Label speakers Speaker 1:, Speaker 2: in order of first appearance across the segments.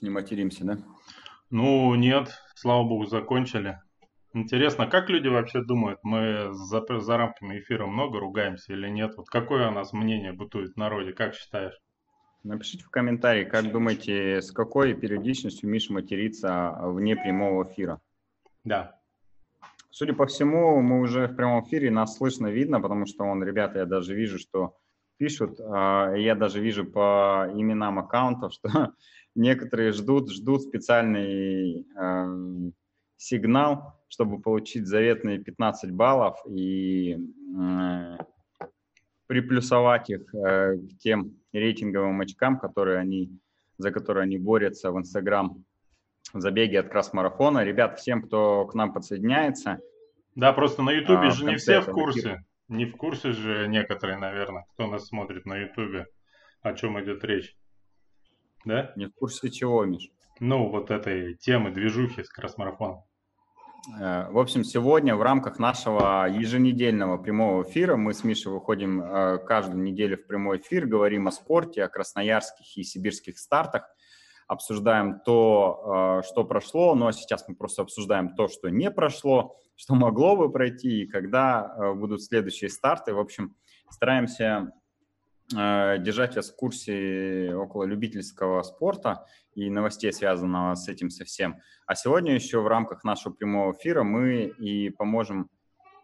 Speaker 1: Не материмся, да?
Speaker 2: Ну, нет, слава богу, закончили. Интересно, как люди вообще думают, мы за, за рамками эфира много ругаемся или нет? Вот какое у нас мнение бытует в народе, как считаешь?
Speaker 1: Напишите в комментарии, как думаете, с какой периодичностью Миша матерится вне прямого эфира?
Speaker 2: Да.
Speaker 1: Судя по всему, мы уже в прямом эфире, нас слышно, видно, потому что, он, ребята, я даже вижу, что пишут, а, я даже вижу по именам аккаунтов, что некоторые ждут, ждут специальный э, сигнал, чтобы получить заветные 15 баллов и э, приплюсовать их э, к тем рейтинговым очкам, которые они, за которые они борются в Инстаграм в забеге от красс-марафона. Ребят, всем, кто к нам подсоединяется.
Speaker 2: Да, просто на Ютубе а, же не все в курсе. Эфира. Не в курсе же некоторые, наверное, кто нас смотрит на Ютубе, о чем идет речь. Да?
Speaker 1: Не в курсе чего, Миш?
Speaker 2: Ну, вот этой темы движухи с красс-марафоном.
Speaker 1: Э, в общем, сегодня в рамках нашего еженедельного прямого эфира мы с Мишей выходим э, каждую неделю в прямой эфир, говорим о спорте, о красноярских и сибирских стартах, обсуждаем то, э, что прошло, но сейчас мы просто обсуждаем то, что не прошло, что могло бы пройти и когда будут следующие старты. В общем, стараемся держать вас в курсе около любительского спорта и новостей, связанного с этим совсем. А сегодня еще в рамках нашего прямого эфира мы и поможем,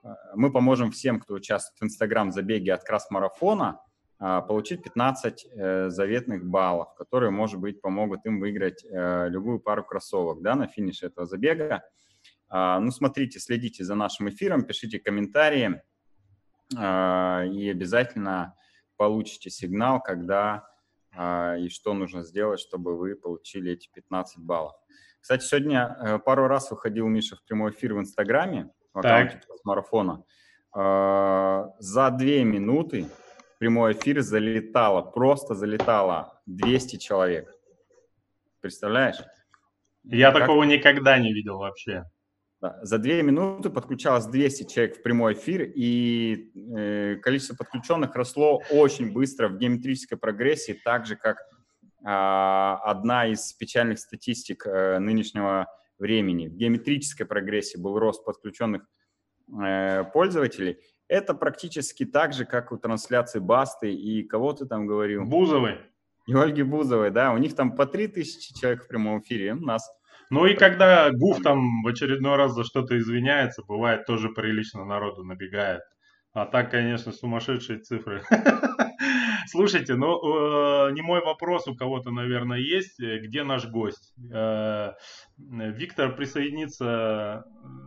Speaker 1: э, мы поможем всем, кто участвует в Инстаграм-забеге от красс-марафона, э, получить 15 заветных баллов, которые, может быть, помогут им выиграть любую пару кроссовок да, на финише этого забега. Ну, смотрите, следите за нашим эфиром, пишите комментарии и обязательно получите сигнал, когда а, и что нужно сделать, чтобы вы получили эти 15 баллов. Кстати, сегодня э, пару раз выходил Миша в прямой эфир в Инстаграме, в аккаунте марафона. А, за две минуты прямой эфир залетало, просто залетало 200 человек. Представляешь?
Speaker 2: Я как... такого никогда не видел вообще.
Speaker 1: Да. За две минуты подключалось 200 человек в прямой эфир, и э, количество подключенных росло очень быстро в геометрической прогрессии, так же, как э, одна из печальных статистик э, нынешнего времени. В геометрической прогрессии был рост подключенных э, пользователей. Это практически так же, как у трансляции Басты и кого ты там говорил?
Speaker 2: Бузовой.
Speaker 1: И Ольги Бузовой, да. У них там по 3000 человек в прямом эфире, у нас
Speaker 2: ну и когда Гуф там в очередной раз за что-то извиняется, бывает тоже прилично народу набегает. А так, конечно, сумасшедшие цифры. Слушайте, ну, э, не мой вопрос, у кого-то, наверное, есть. Где наш гость? Э, Виктор присоединится,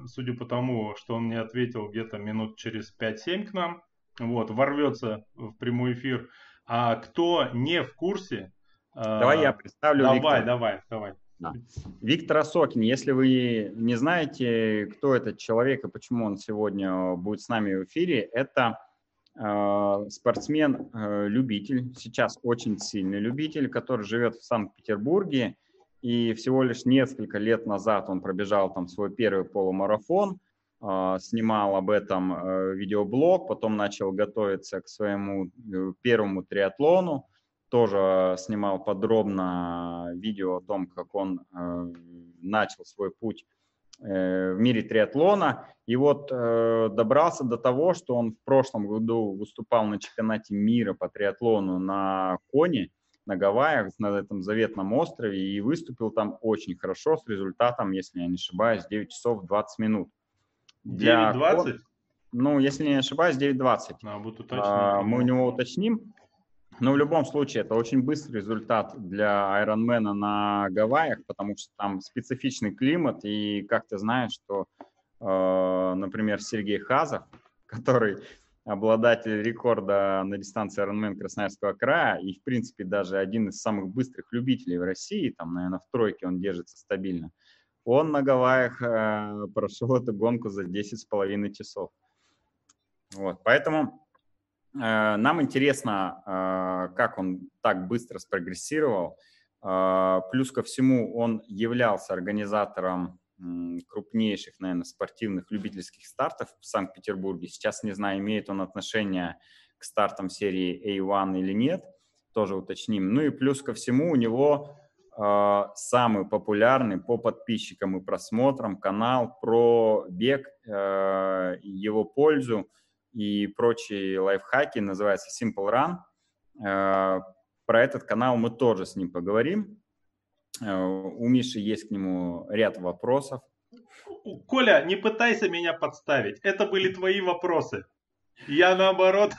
Speaker 2: судя по тому, что он мне ответил где-то минут через 5-7 к нам. Вот, ворвется в прямой эфир. А кто не в курсе...
Speaker 1: Э, давай я представлю
Speaker 2: Давай, Виктора. давай, давай.
Speaker 1: Да. Виктор Осокин, если вы не знаете, кто этот человек и почему он сегодня будет с нами в эфире, это э, спортсмен-любитель, э, сейчас очень сильный любитель, который живет в Санкт-Петербурге, и всего лишь несколько лет назад он пробежал там свой первый полумарафон, э, снимал об этом э, видеоблог, потом начал готовиться к своему э, первому триатлону, тоже снимал подробно видео о том, как он э, начал свой путь э, в мире триатлона. И вот э, добрался до того, что он в прошлом году выступал на чемпионате мира по триатлону на Коне, на Гавайях, на этом заветном острове, и выступил там очень хорошо с результатом, если я не ошибаюсь, 9 часов 20 минут.
Speaker 2: 9.20?
Speaker 1: Ну, если не ошибаюсь, 9.20. А, а, мы у него уточним. Но в любом случае это очень быстрый результат для Айронмена на Гавайях, потому что там специфичный климат, и как ты знаешь, что, э, например, Сергей Хазов, который обладатель рекорда на дистанции Ironman Красноярского края и, в принципе, даже один из самых быстрых любителей в России, там, наверное, в тройке он держится стабильно, он на Гавайях э, прошел эту гонку за 10,5 часов. Вот, поэтому нам интересно, э, как он так быстро спрогрессировал. Э, плюс ко всему, он являлся организатором крупнейших, наверное, спортивных любительских стартов в Санкт-Петербурге. Сейчас не знаю, имеет он отношение к стартам серии A1 или нет, тоже уточним. Ну и плюс ко всему у него э, самый популярный по подписчикам и просмотрам канал про бег, э, его пользу и прочие лайфхаки, называется Simple Run. Э, про этот канал мы тоже с ним поговорим. Э, у Миши есть к нему ряд вопросов.
Speaker 2: Коля, не пытайся меня подставить. Это были твои вопросы. Я наоборот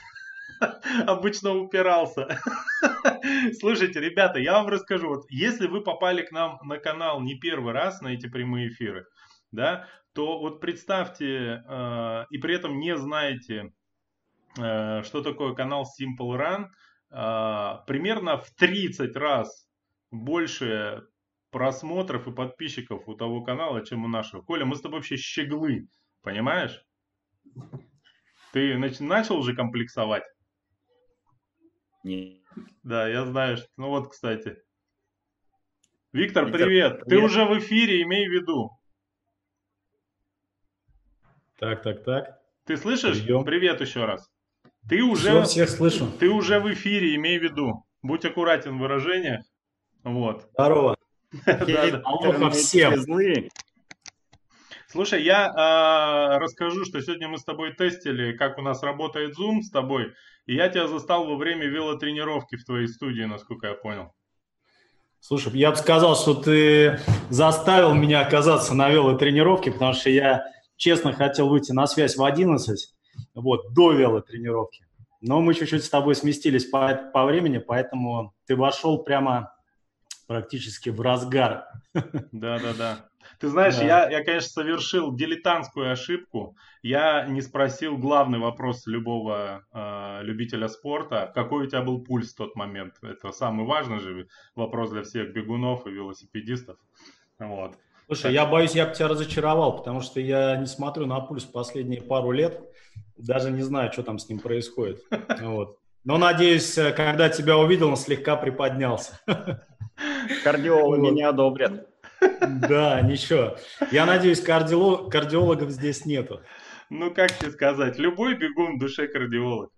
Speaker 2: обычно упирался. Слушайте, ребята, я вам расскажу. Вот если вы попали к нам на канал не первый раз на эти прямые эфиры, да, то вот представьте э, и при этом не знаете, э, что такое канал Simple Run, э, примерно в 30 раз больше просмотров и подписчиков у того канала, чем у нашего. Коля, мы с тобой вообще щеглы, понимаешь? Ты начал уже комплексовать?
Speaker 1: Нет.
Speaker 2: Да, я знаю. Что... Ну вот, кстати. Виктор, Виктор привет. привет. Ты уже в эфире, имей в виду.
Speaker 3: Так, так, так.
Speaker 2: Ты слышишь? Прием. Привет еще раз. Ты уже, Все,
Speaker 3: всех слышу.
Speaker 2: Ты уже в эфире, имей в виду. Будь аккуратен в выражениях. Вот.
Speaker 3: Здорово.
Speaker 2: всем. Слушай, я э, расскажу, что сегодня мы с тобой тестили, как у нас работает Zoom с тобой, и я тебя застал во время велотренировки в твоей студии, насколько я понял.
Speaker 3: Слушай, я бы сказал, что ты заставил меня оказаться на велотренировке, потому что я честно хотел выйти на связь в 11, вот, до велотренировки. Но мы чуть-чуть с тобой сместились по, по времени, поэтому ты вошел прямо практически в разгар.
Speaker 2: Да, да, да. Ты знаешь, да. я, я, конечно, совершил дилетантскую ошибку. Я не спросил главный вопрос любого э, любителя спорта. Какой у тебя был пульс в тот момент? Это самый важный же вопрос для всех бегунов и велосипедистов. Вот.
Speaker 3: Слушай, я боюсь, я бы тебя разочаровал, потому что я не смотрю на пульс последние пару лет. Даже не знаю, что там с ним происходит. Вот. Но, надеюсь, когда тебя увидел, он слегка приподнялся.
Speaker 1: Кардиологи не одобрят.
Speaker 3: Да, ничего. Я надеюсь, кардиолог, кардиологов здесь нету.
Speaker 2: Ну, как тебе сказать, любой бегун в душе кардиолог.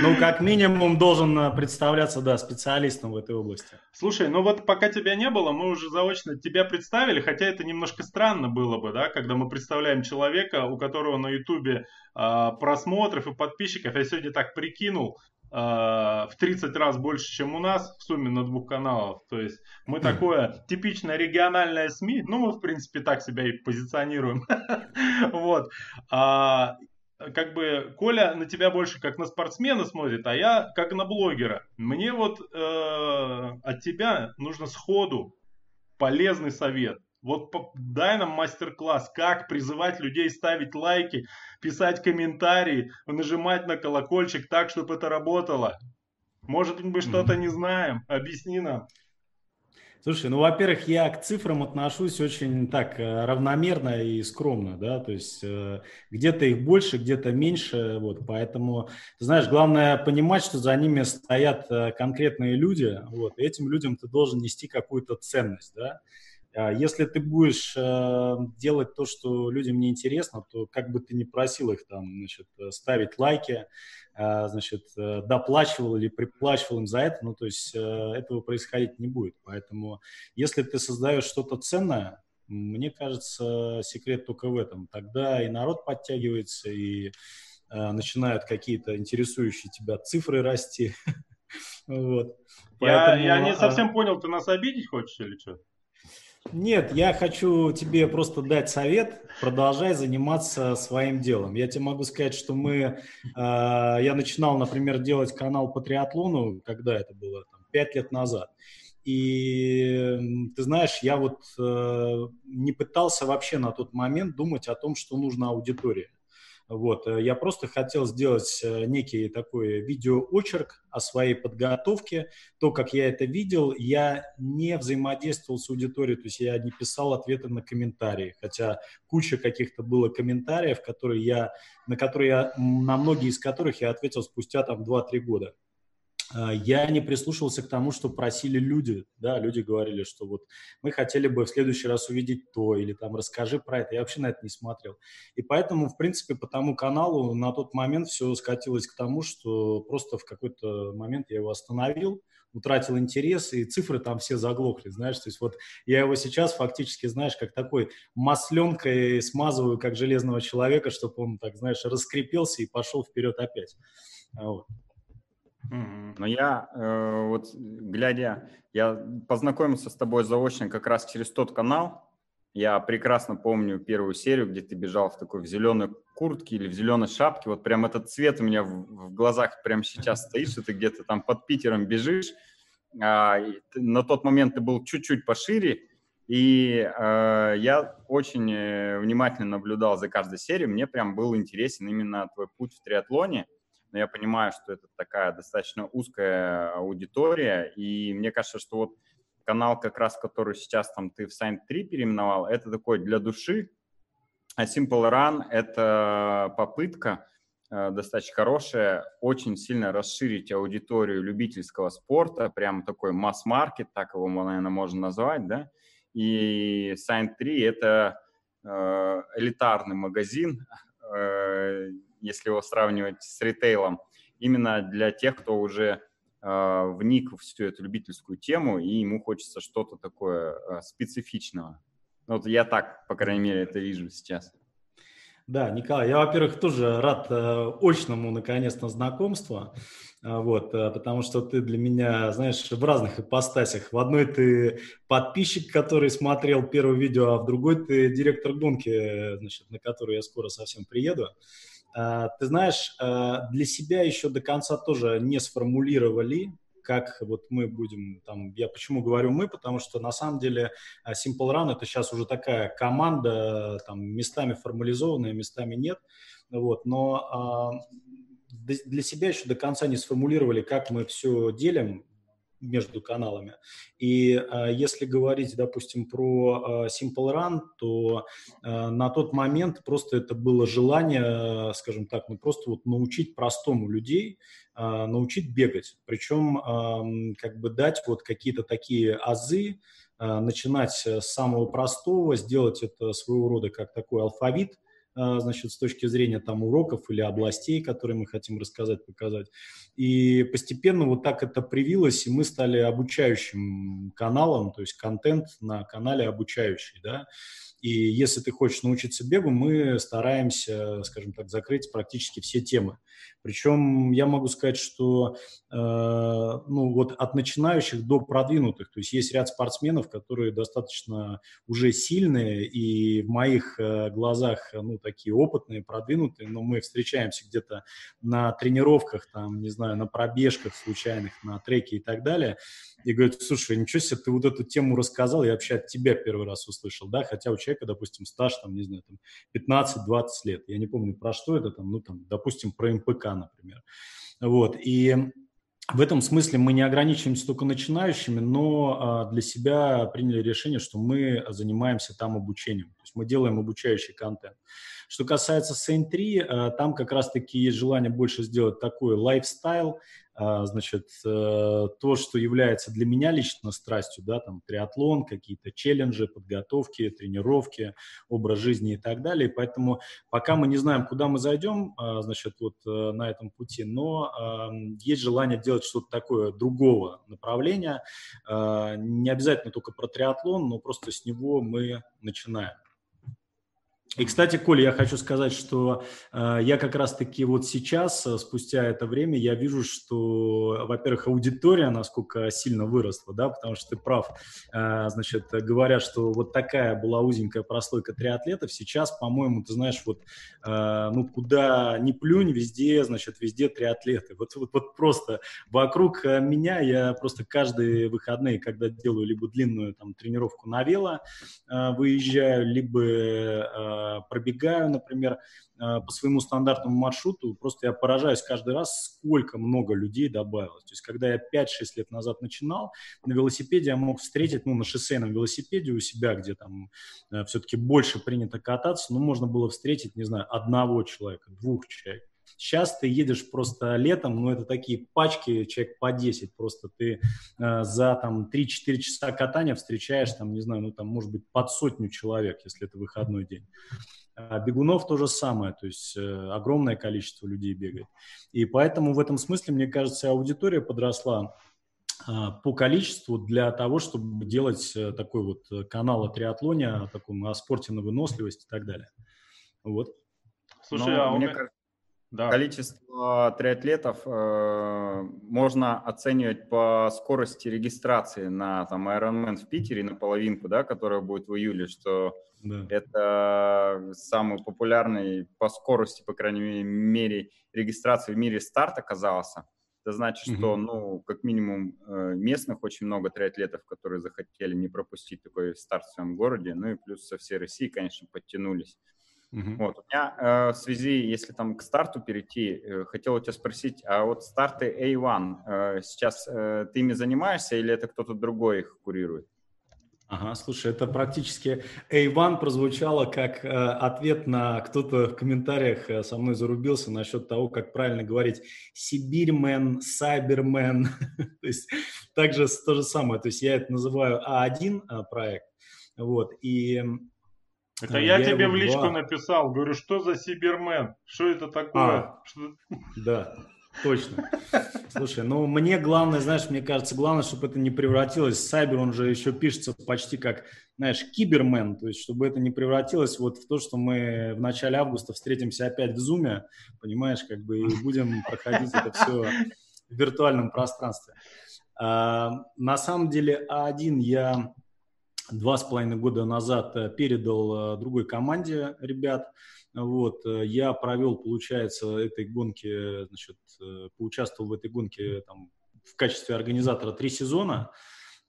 Speaker 3: Ну, как минимум, должен э, представляться, да, специалистом в этой области.
Speaker 2: Слушай, ну вот пока тебя не было, мы уже заочно тебя представили, хотя это немножко странно было бы, да, когда мы представляем человека, у которого на Ютубе э, просмотров и подписчиков, я сегодня так прикинул, в 30 раз больше, чем у нас в сумме на двух каналах. То есть мы такое типичное региональное СМИ, ну мы в принципе так себя и позиционируем. Вот. А, как бы Коля на тебя больше как на спортсмена смотрит, а я как на блогера. Мне вот э, от тебя нужно сходу полезный совет. Вот дай нам мастер-класс, как призывать людей ставить лайки, писать комментарии, нажимать на колокольчик так, чтобы это работало. Может, мы что-то не знаем, объясни нам.
Speaker 3: Слушай, ну, во-первых, я к цифрам отношусь очень так э, равномерно и скромно, да, то есть э, где-то их больше, где-то меньше, вот, поэтому, знаешь, главное понимать, что за ними стоят э, конкретные люди, вот, и этим людям ты должен нести какую-то ценность, да, если ты будешь э, делать то, что людям не интересно, то как бы ты ни просил их там, значит, ставить лайки, э, значит, э, доплачивал или приплачивал им за это, ну, то есть этого происходить не будет. Поэтому если ты создаешь что-то ценное, мне кажется, секрет только в этом. Тогда и народ подтягивается, и начинают какие-то интересующие тебя цифры расти.
Speaker 2: вот. я, я не а совсем понял, ты нас обидеть хочешь или что?
Speaker 3: Нет, я хочу тебе просто дать совет. Продолжай заниматься своим делом. Я тебе могу сказать, что мы... Э, я начинал, например, делать канал по триатлону, когда это было? Там, 5 лет назад. И ты знаешь, я вот э, не пытался вообще на тот момент думать о том, что нужна аудитория. Вот. Э, я просто хотел сделать э, некий такой видеоочерк о своей подготовке. То, как я это видел, я не взаимодействовал с аудиторией, то есть я не писал ответы на комментарии, хотя куча каких-то было комментариев, которые я, на которые я, на многие из которых я ответил спустя там 2-3 года. А, я не прислушивался к тому, что просили люди, да, люди говорили, что вот мы хотели бы в следующий раз увидеть то, или там расскажи про это, я вообще на это не смотрел. И поэтому, в принципе, по тому каналу на тот момент все скатилось к тому, что просто в какой-то момент я его остановил, утратил интерес, и цифры там все заглохли, знаешь, то есть вот я его сейчас фактически, знаешь, как такой масленкой смазываю, как железного человека, чтобы он, так, знаешь, раскрепился и пошел вперед опять. Вот.
Speaker 1: Но я, э, вот глядя, я познакомился с тобой заочно как раз через тот канал. Я прекрасно помню первую серию, где ты бежал в такой в зеленой куртке или в зеленой шапке. Вот прям этот цвет у меня в, в глазах прямо сейчас стоит, что ты где-то там под Питером бежишь. А, ты, на тот момент ты был чуть-чуть пошире, и э, я очень э, внимательно наблюдал за каждой серией. Мне прям был интересен именно твой путь в триатлоне но я понимаю, что это такая достаточно узкая аудитория, и мне кажется, что вот канал, как раз который сейчас там ты в Sign 3 переименовал, это такой для души, а Simple Run — это попытка э, достаточно хорошая, очень сильно расширить аудиторию любительского спорта, прям такой масс-маркет, так его, наверное, можно назвать, да, и Sign 3 — это э, элитарный магазин, э, если его сравнивать с ритейлом, именно для тех, кто уже э, вник в всю эту любительскую тему, и ему хочется что-то такое э, специфичного. Вот я так, по крайней мере, это вижу сейчас.
Speaker 3: Да, Николай, я, во-первых, тоже рад э, очному, наконец-то, знакомству, э, вот, э, потому что ты для меня, знаешь, в разных ипостасях. В одной ты подписчик, который смотрел первое видео, а в другой ты директор гонки, значит, на которую я скоро совсем приеду. А, ты знаешь, а, для себя еще до конца тоже не сформулировали, как вот мы будем там, я почему говорю мы, потому что на самом деле а, Simple Run это сейчас уже такая команда, там местами формализованная, местами нет, вот, но для себя еще до конца не сформулировали, как мы все делим, между каналами. И э, если говорить, допустим, про э, Simple Run, то э, на тот момент просто это было желание, скажем так, ну просто вот научить простому людей, э, научить бегать. Причем э, как бы дать вот какие-то такие азы, э, начинать с самого простого, сделать это своего рода как такой алфавит, значит, с точки зрения там уроков или областей, которые мы хотим рассказать, показать. И постепенно вот так это привилось, и мы стали обучающим каналом, то есть контент на канале обучающий, да. И если ты хочешь научиться бегу, мы стараемся, скажем так, закрыть практически все темы. Причем я могу сказать, что э, ну, вот от начинающих до продвинутых, то есть есть ряд спортсменов, которые достаточно уже сильные и в моих э, глазах ну, такие опытные, продвинутые, но мы встречаемся где-то на тренировках, там, не знаю, на пробежках случайных, на треке и так далее, и говорят, слушай, ничего себе, ты вот эту тему рассказал, я вообще от тебя первый раз услышал, да, хотя у человека, допустим, стаж, там, не знаю, там, 15-20 лет, я не помню, про что это, там, ну, там, допустим, про МПК, например. Вот, и в этом смысле мы не ограничиваемся только начинающими, но а, для себя приняли решение, что мы занимаемся там обучением. То есть мы делаем обучающий контент. Что касается Saint 3, а, там как раз-таки есть желание больше сделать такой лайфстайл, а, значит, э, то, что является для меня лично страстью, да, там триатлон, какие-то челленджи, подготовки, тренировки, образ жизни и так далее. Поэтому пока мы не знаем, куда мы зайдем, значит, вот э, на этом пути, но есть желание делать что-то такое другого направления, не обязательно только про триатлон, но просто с него мы начинаем. И, кстати, Коля, я хочу сказать, что э, я как раз-таки вот сейчас, э, спустя это время, я вижу, что, во-первых, аудитория насколько сильно выросла, да, потому что ты прав, э, значит, говорят, что вот такая была узенькая прослойка триатлетов, сейчас, по-моему, ты знаешь, вот, э, ну, куда ни плюнь, везде, значит, везде триатлеты. Вот, вот, вот просто вокруг э, меня я просто каждые выходные, когда делаю либо длинную там тренировку на вело, э, выезжаю, либо э, пробегаю, например, э, по своему стандартному маршруту, просто я поражаюсь каждый раз, сколько много людей добавилось. То есть, когда я 5-6 лет назад начинал, на велосипеде я мог встретить, ну, на шоссейном велосипеде у себя, где там э, все-таки больше принято кататься, ну, можно было встретить, не знаю, одного человека, двух человек. Сейчас ты едешь просто летом, ну, это такие пачки, человек по 10, просто ты э, за там 3-4 часа катания встречаешь там, не знаю, ну, там, может быть, под сотню человек, если это выходной день. А бегунов то же самое, то есть э, огромное количество людей бегает. И поэтому в этом смысле, мне кажется, аудитория подросла по количеству для того, чтобы делать такой вот канал о триатлоне, о таком о спорте на выносливость и так далее. Вот.
Speaker 1: Слушай, Но, а мне кажется, да. количество триатлетов э, можно оценивать по скорости регистрации на там Ironman в Питере на половинку, да, которая будет в июле, что да. это самый популярный по скорости, по крайней мере, регистрации в мире старт оказался. Это значит, что, ну, как минимум, э, местных очень много триатлетов, которые захотели не пропустить такой старт в своем городе, ну и плюс со всей России, конечно, подтянулись. Uh-huh. Вот. У меня э, в связи, если там к старту перейти, э, хотел у тебя спросить, а вот старты A1, э, сейчас э, ты ими занимаешься или это кто-то другой их курирует?
Speaker 3: Ага, слушай, это практически A1 прозвучало как э, ответ на кто-то в комментариях э, со мной зарубился насчет того, как правильно говорить Сибирьмен, Сайбермен. то есть также то же самое. То есть я это называю А1 э, проект. Вот, и
Speaker 2: это я, я тебе в личку два. написал, говорю, что за Сибермен? Что это такое? А, что...
Speaker 3: Да, точно. Слушай, ну мне главное, знаешь, мне кажется, главное, чтобы это не превратилось. Сайбер, он же еще пишется почти как, знаешь, кибермен, то есть чтобы это не превратилось вот в то, что мы в начале августа встретимся опять в зуме, понимаешь, как бы и будем проходить это все в виртуальном пространстве. А, на самом деле А1 я два с половиной года назад э, передал э, другой команде ребят. Вот, э, я провел, получается, этой гонки, значит, поучаствовал в этой гонке там, в качестве организатора три сезона.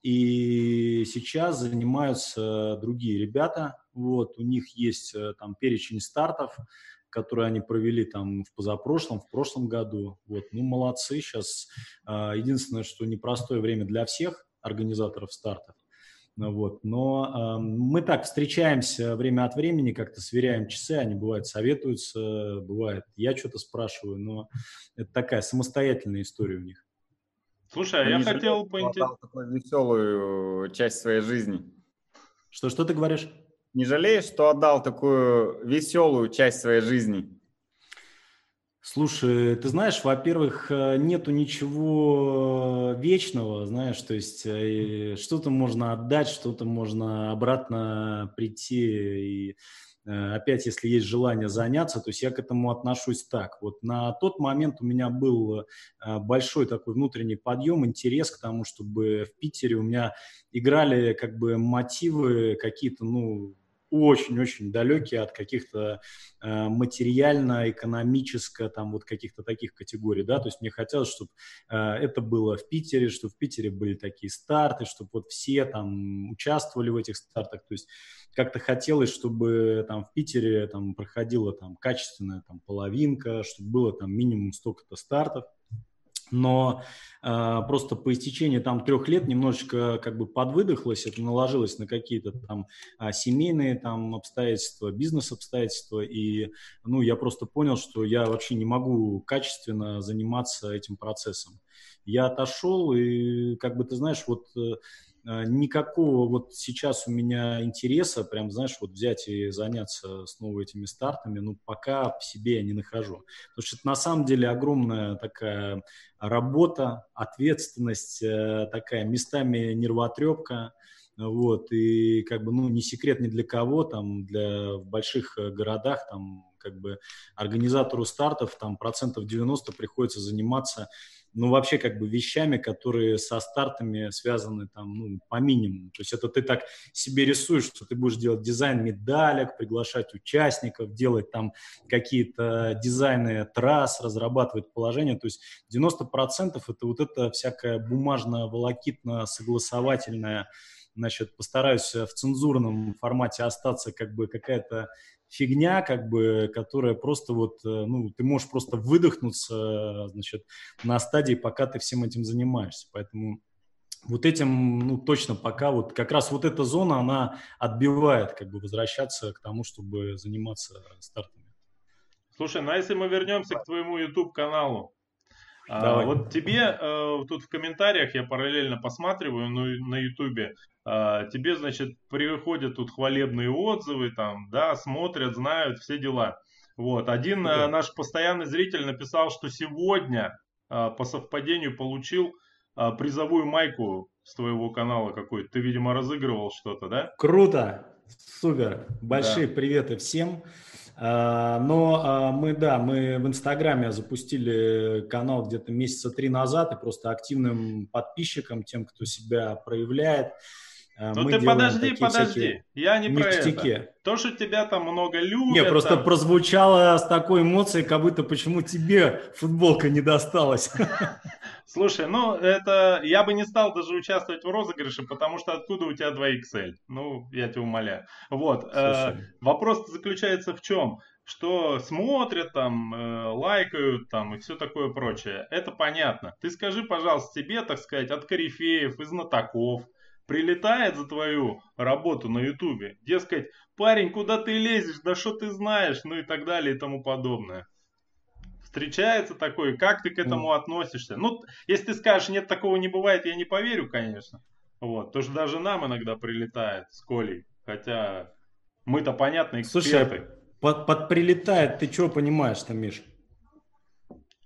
Speaker 3: И сейчас занимаются другие ребята. Вот, у них есть там перечень стартов, которые они провели там в позапрошлом, в прошлом году. Вот, ну, молодцы. Сейчас единственное, что непростое время для всех организаторов стартов. Вот. Но э, мы так встречаемся время от времени, как-то сверяем часы, они бывают советуются, бывает я что-то спрашиваю, но это такая самостоятельная история у них.
Speaker 1: Слушай, а я хотел поинтересоваться... такую веселую часть своей жизни.
Speaker 3: Что, что ты говоришь?
Speaker 1: Не жалеешь, что отдал такую веселую часть своей жизни?
Speaker 3: Слушай, ты знаешь, во-первых, э, нету ничего вечного, знаешь, то есть э, что-то можно отдать, что-то можно обратно прийти и э, опять, если есть желание заняться, то есть я к этому отношусь так. Вот на тот момент у меня был большой такой внутренний подъем, интерес к тому, чтобы в Питере у меня играли как бы мотивы какие-то, ну, очень-очень далекие от каких-то э, материально-экономическо, там вот каких-то таких категорий, да, то есть мне хотелось, чтобы э, это было в Питере, чтобы в Питере были такие старты, чтобы вот все там участвовали в этих стартах, то есть как-то хотелось, чтобы там в Питере там проходила там качественная там половинка, чтобы было там минимум столько-то стартов, но э, просто по истечении там трех лет немножечко как бы подвыдохлось, это наложилось на какие-то там э, семейные там обстоятельства, бизнес-обстоятельства, и ну, я просто понял, что я вообще не могу качественно заниматься этим процессом. Я отошел, и как бы ты знаешь, вот Э, никакого вот сейчас у меня интереса, прям, знаешь, вот взять и заняться снова этими стартами, ну, пока в себе я не нахожу. Потому что это на самом деле огромная такая работа, ответственность, э, такая местами нервотрепка, вот, и как бы, ну, не секрет ни для кого, там, для, в больших э, городах, там, как бы организатору стартов, там, процентов 90 приходится заниматься ну, вообще как бы вещами, которые со стартами связаны там, ну, по минимуму. То есть это ты так себе рисуешь, что ты будешь делать дизайн медалек, приглашать участников, делать там какие-то дизайны трасс, разрабатывать положение. То есть 90% это вот это всякая бумажно-волокитно-согласовательная значит, постараюсь в цензурном формате остаться как бы какая-то фигня, как бы, которая просто вот, э, ну, ты можешь просто выдохнуться, значит, на стадии, пока ты всем этим занимаешься. Поэтому вот этим, ну, точно пока вот как раз вот эта зона, она отбивает, как бы, возвращаться к тому, чтобы заниматься стартами.
Speaker 2: Слушай, ну а если мы вернемся к твоему YouTube-каналу, а, вот тебе э, тут в комментариях я параллельно посматриваю ну, на Ютубе. Э, тебе, значит, приходят тут хвалебные отзывы, там, да, смотрят, знают, все дела. Вот. Один э, наш постоянный зритель написал, что сегодня э, по совпадению получил а, призовую майку с твоего канала какой-то. Ты, видимо, разыгрывал что-то, да?
Speaker 3: Круто, супер. Большие да. приветы всем. А, но а, мы, да, мы в Инстаграме запустили канал где-то месяца три назад, и просто активным подписчикам, тем, кто себя проявляет,
Speaker 2: а, ну ты подожди, подожди, я не ништяки. про это. То, что тебя там много любят.
Speaker 3: Не, просто
Speaker 2: там...
Speaker 3: прозвучало с такой эмоцией, как будто почему тебе футболка не досталась.
Speaker 2: Слушай, ну это я бы не стал даже участвовать в розыгрыше, потому что откуда у тебя 2XL? Ну, я тебя умоляю. Вот. Э, вопрос заключается в чем? Что смотрят там, э, лайкают там и все такое прочее. Это понятно. Ты скажи, пожалуйста, тебе, так сказать, от корифеев, из знатоков, прилетает за твою работу на ютубе, дескать, парень, куда ты лезешь, да что ты знаешь, ну и так далее и тому подобное. Встречается такое, как ты к этому относишься? Ну, если ты скажешь, нет, такого не бывает, я не поверю, конечно. Вот, то что даже нам иногда прилетает с Колей, хотя мы-то, понятно, эксперты. Слушай,
Speaker 3: под, под прилетает, ты что понимаешь там, Миш?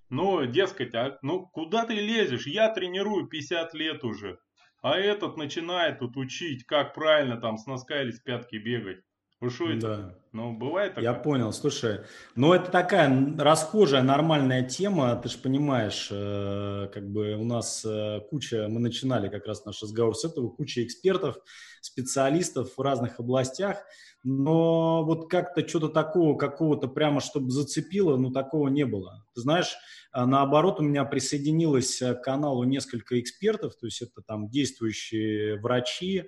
Speaker 2: Ну, дескать, а, ну куда ты лезешь? Я тренирую 50 лет уже. А этот начинает тут учить, как правильно там с носка или с пятки бегать. Вы что это? Ну, бывает такое?
Speaker 3: Я понял, слушай. Ну, это такая расхожая, нормальная тема. Ты же понимаешь, э, как бы у нас э, куча, мы начинали как раз наш разговор с этого, куча экспертов, специалистов в разных областях. Но вот как-то что-то такого, какого-то прямо, чтобы зацепило, ну, такого не было. Ты знаешь, а наоборот, у меня присоединилось к каналу несколько экспертов, то есть это там действующие врачи,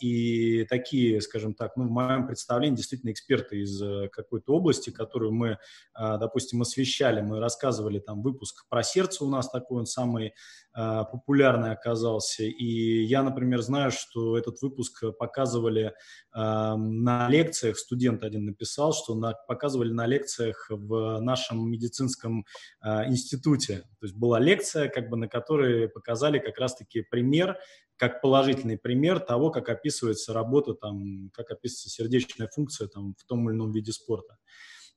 Speaker 3: и такие, скажем так, ну, в моем представлении, действительно эксперты из э, какой-то области, которую мы, а, допустим, освещали, мы рассказывали там выпуск про сердце у нас такой, он самый а, популярный оказался, и я, например, знаю, что этот выпуск показывали на лекциях, студент один написал, что на, показывали на лекциях в нашем медицинском а, институте, то есть была лекция, как бы, на которой показали как раз-таки пример как положительный пример того, как описывается работа, там, как описывается сердечная функция там, в том или ином виде спорта.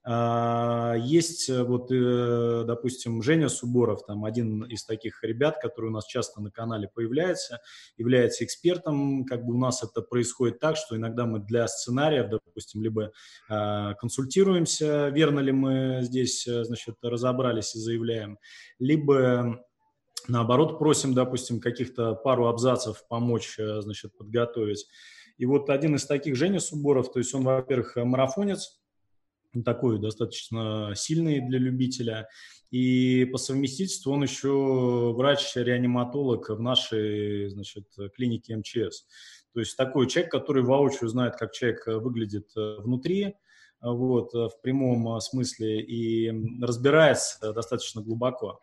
Speaker 3: А, есть э, вот, э, допустим, Женя Суборов, там один из таких ребят, который у нас часто на канале появляется, является экспертом. Как бы у нас это происходит так, что иногда мы для сценариев, допустим, либо а, консультируемся, верно ли мы здесь, э, значит, разобрались и заявляем, либо Наоборот, просим, допустим, каких-то пару абзацев помочь, э, значит, подготовить. И вот один из таких, Женя Суборов, то есть он, во-первых, марафонец, такой достаточно сильный для любителя, и по совместительству он еще врач-реаниматолог в нашей, значит, клинике МЧС. То есть такой человек, который воочию знает, как человек выглядит э, внутри, вот, в прямом смысле, и разбирается достаточно глубоко.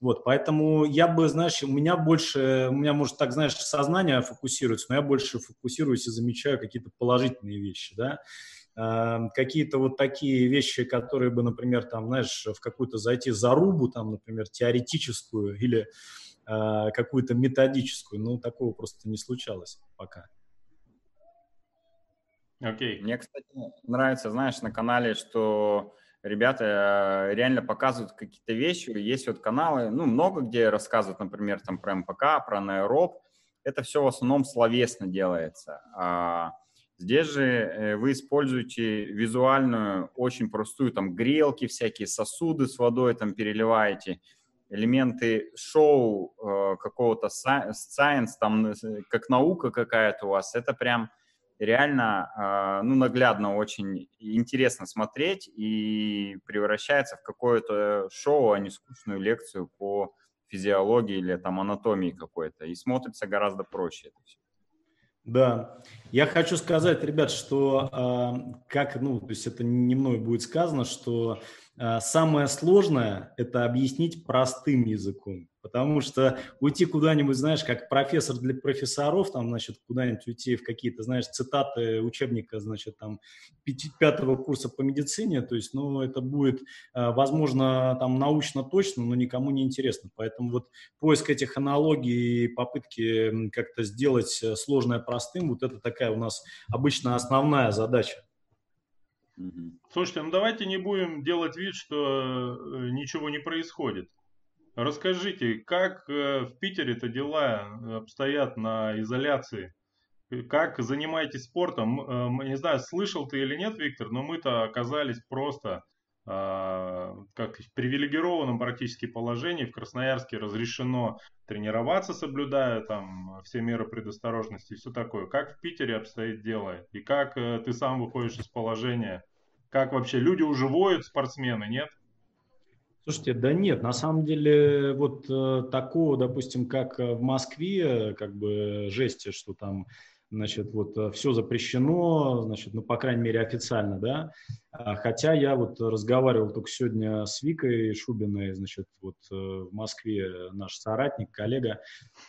Speaker 3: Вот, поэтому я бы, знаешь, у меня больше, у меня, может, так, знаешь, сознание фокусируется, но я больше фокусируюсь и замечаю какие-то положительные вещи, да, э, какие-то вот такие вещи, которые бы, например, там, знаешь, в какую-то зайти зарубу, там, например, теоретическую или э, какую-то методическую, ну, такого просто не случалось пока.
Speaker 1: Окей. Okay. Мне, кстати, нравится, знаешь, на канале, что ребята э, реально показывают какие-то вещи. Есть вот каналы, ну, много где рассказывают, например, там про МПК, про аэроб. Это все в основном словесно делается. А здесь же э, вы используете визуальную, очень простую, там, грелки всякие, сосуды с водой там переливаете, элементы шоу э, какого-то science, там, как наука какая-то у вас. Это прям реально, а, ну, наглядно очень интересно смотреть и превращается в какое-то шоу, а не скучную лекцию по физиологии или там анатомии какой-то. И смотрится гораздо проще это все.
Speaker 3: Да, я хочу сказать, ребят, что э, как, ну, то есть это не мной будет сказано, что самое сложное – это объяснить простым языком. Потому что уйти куда-нибудь, знаешь, как профессор для профессоров, там, значит, куда-нибудь уйти в какие-то, знаешь, цитаты учебника, значит, там, пятого курса по медицине, то есть, ну, это будет, э, возможно, там, научно точно, но никому не интересно. Поэтому вот поиск этих аналогий и попытки как-то сделать э, сложное простым, вот это такая у нас обычно основная задача.
Speaker 2: Слушайте, ну давайте не будем делать вид, что э, ничего не происходит. Расскажите, как э, в Питере-то дела обстоят на изоляции? Как занимаетесь спортом? Не знаю, слышал ты или нет, Виктор, но мы-то оказались просто а, как в привилегированном практически положении. В Красноярске разрешено тренироваться, соблюдая там все меры предосторожности и все такое. Как в Питере обстоит дело? И как э, ты сам выходишь из положения? Как вообще люди уже воют, спортсмены, нет?
Speaker 3: Слушайте, да нет, на самом деле вот э, такого, допустим, как в Москве, как бы жести, что там значит, вот э, все запрещено, значит, ну, по крайней мере, официально, да, а, хотя я вот разговаривал только сегодня с Викой Шубиной, значит, вот э, в Москве наш соратник, коллега,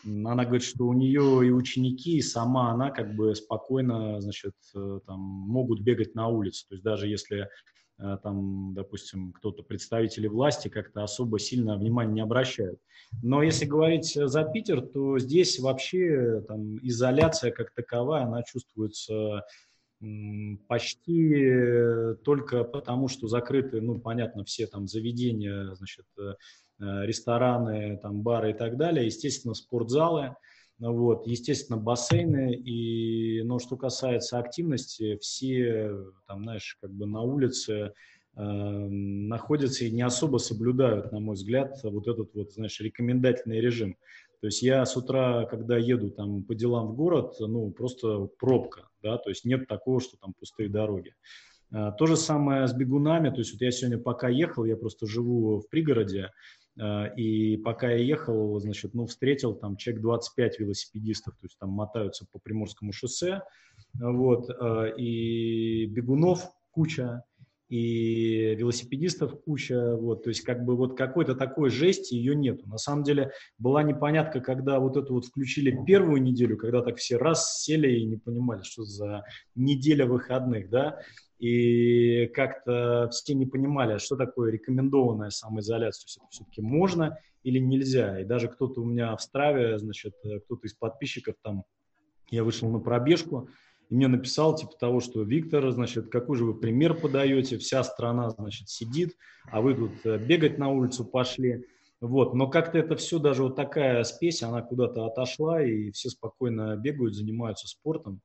Speaker 3: она говорит, что у нее и ученики, и сама она как бы спокойно, значит, э, там могут бегать на улице, то есть даже если там, допустим, кто-то, представители власти как-то особо сильно внимания не обращают. Но если говорить за Питер, то здесь вообще там, изоляция как таковая, она чувствуется почти только потому, что закрыты, ну, понятно, все там заведения, значит, э, рестораны, там, бары и так далее, естественно, спортзалы – вот, естественно, бассейны. И, но что касается активности, все, там, знаешь, как бы на улице э, находятся и не особо соблюдают, на мой взгляд, вот этот вот, знаешь, рекомендательный режим. То есть я с утра, когда еду там по делам в город, ну, просто пробка, да, то есть нет такого, что там пустые дороги. А, то же самое с бегунами, то есть вот я сегодня пока ехал, я просто живу в пригороде, и пока я ехал, значит, ну, встретил там человек 25 велосипедистов, то есть там мотаются по Приморскому шоссе, вот, а, и бегунов куча, и велосипедистов куча, вот, то есть как бы вот какой-то такой жести ее нету. На самом деле была непонятка, когда вот эту вот включили первую неделю, когда так все раз сели и не понимали, что за неделя выходных, да, и как-то все не понимали, что такое рекомендованная самоизоляция, то есть это все-таки можно или нельзя. И даже кто-то у меня в Страве, значит, кто-то из подписчиков там, я вышел на пробежку, и мне написал типа того, что Виктор, значит, какой же вы пример подаете, вся страна, значит, сидит, а вы тут э, бегать на улицу пошли. Вот, но как-то это все, даже вот такая спесь, она куда-то отошла, и все спокойно бегают, занимаются спортом.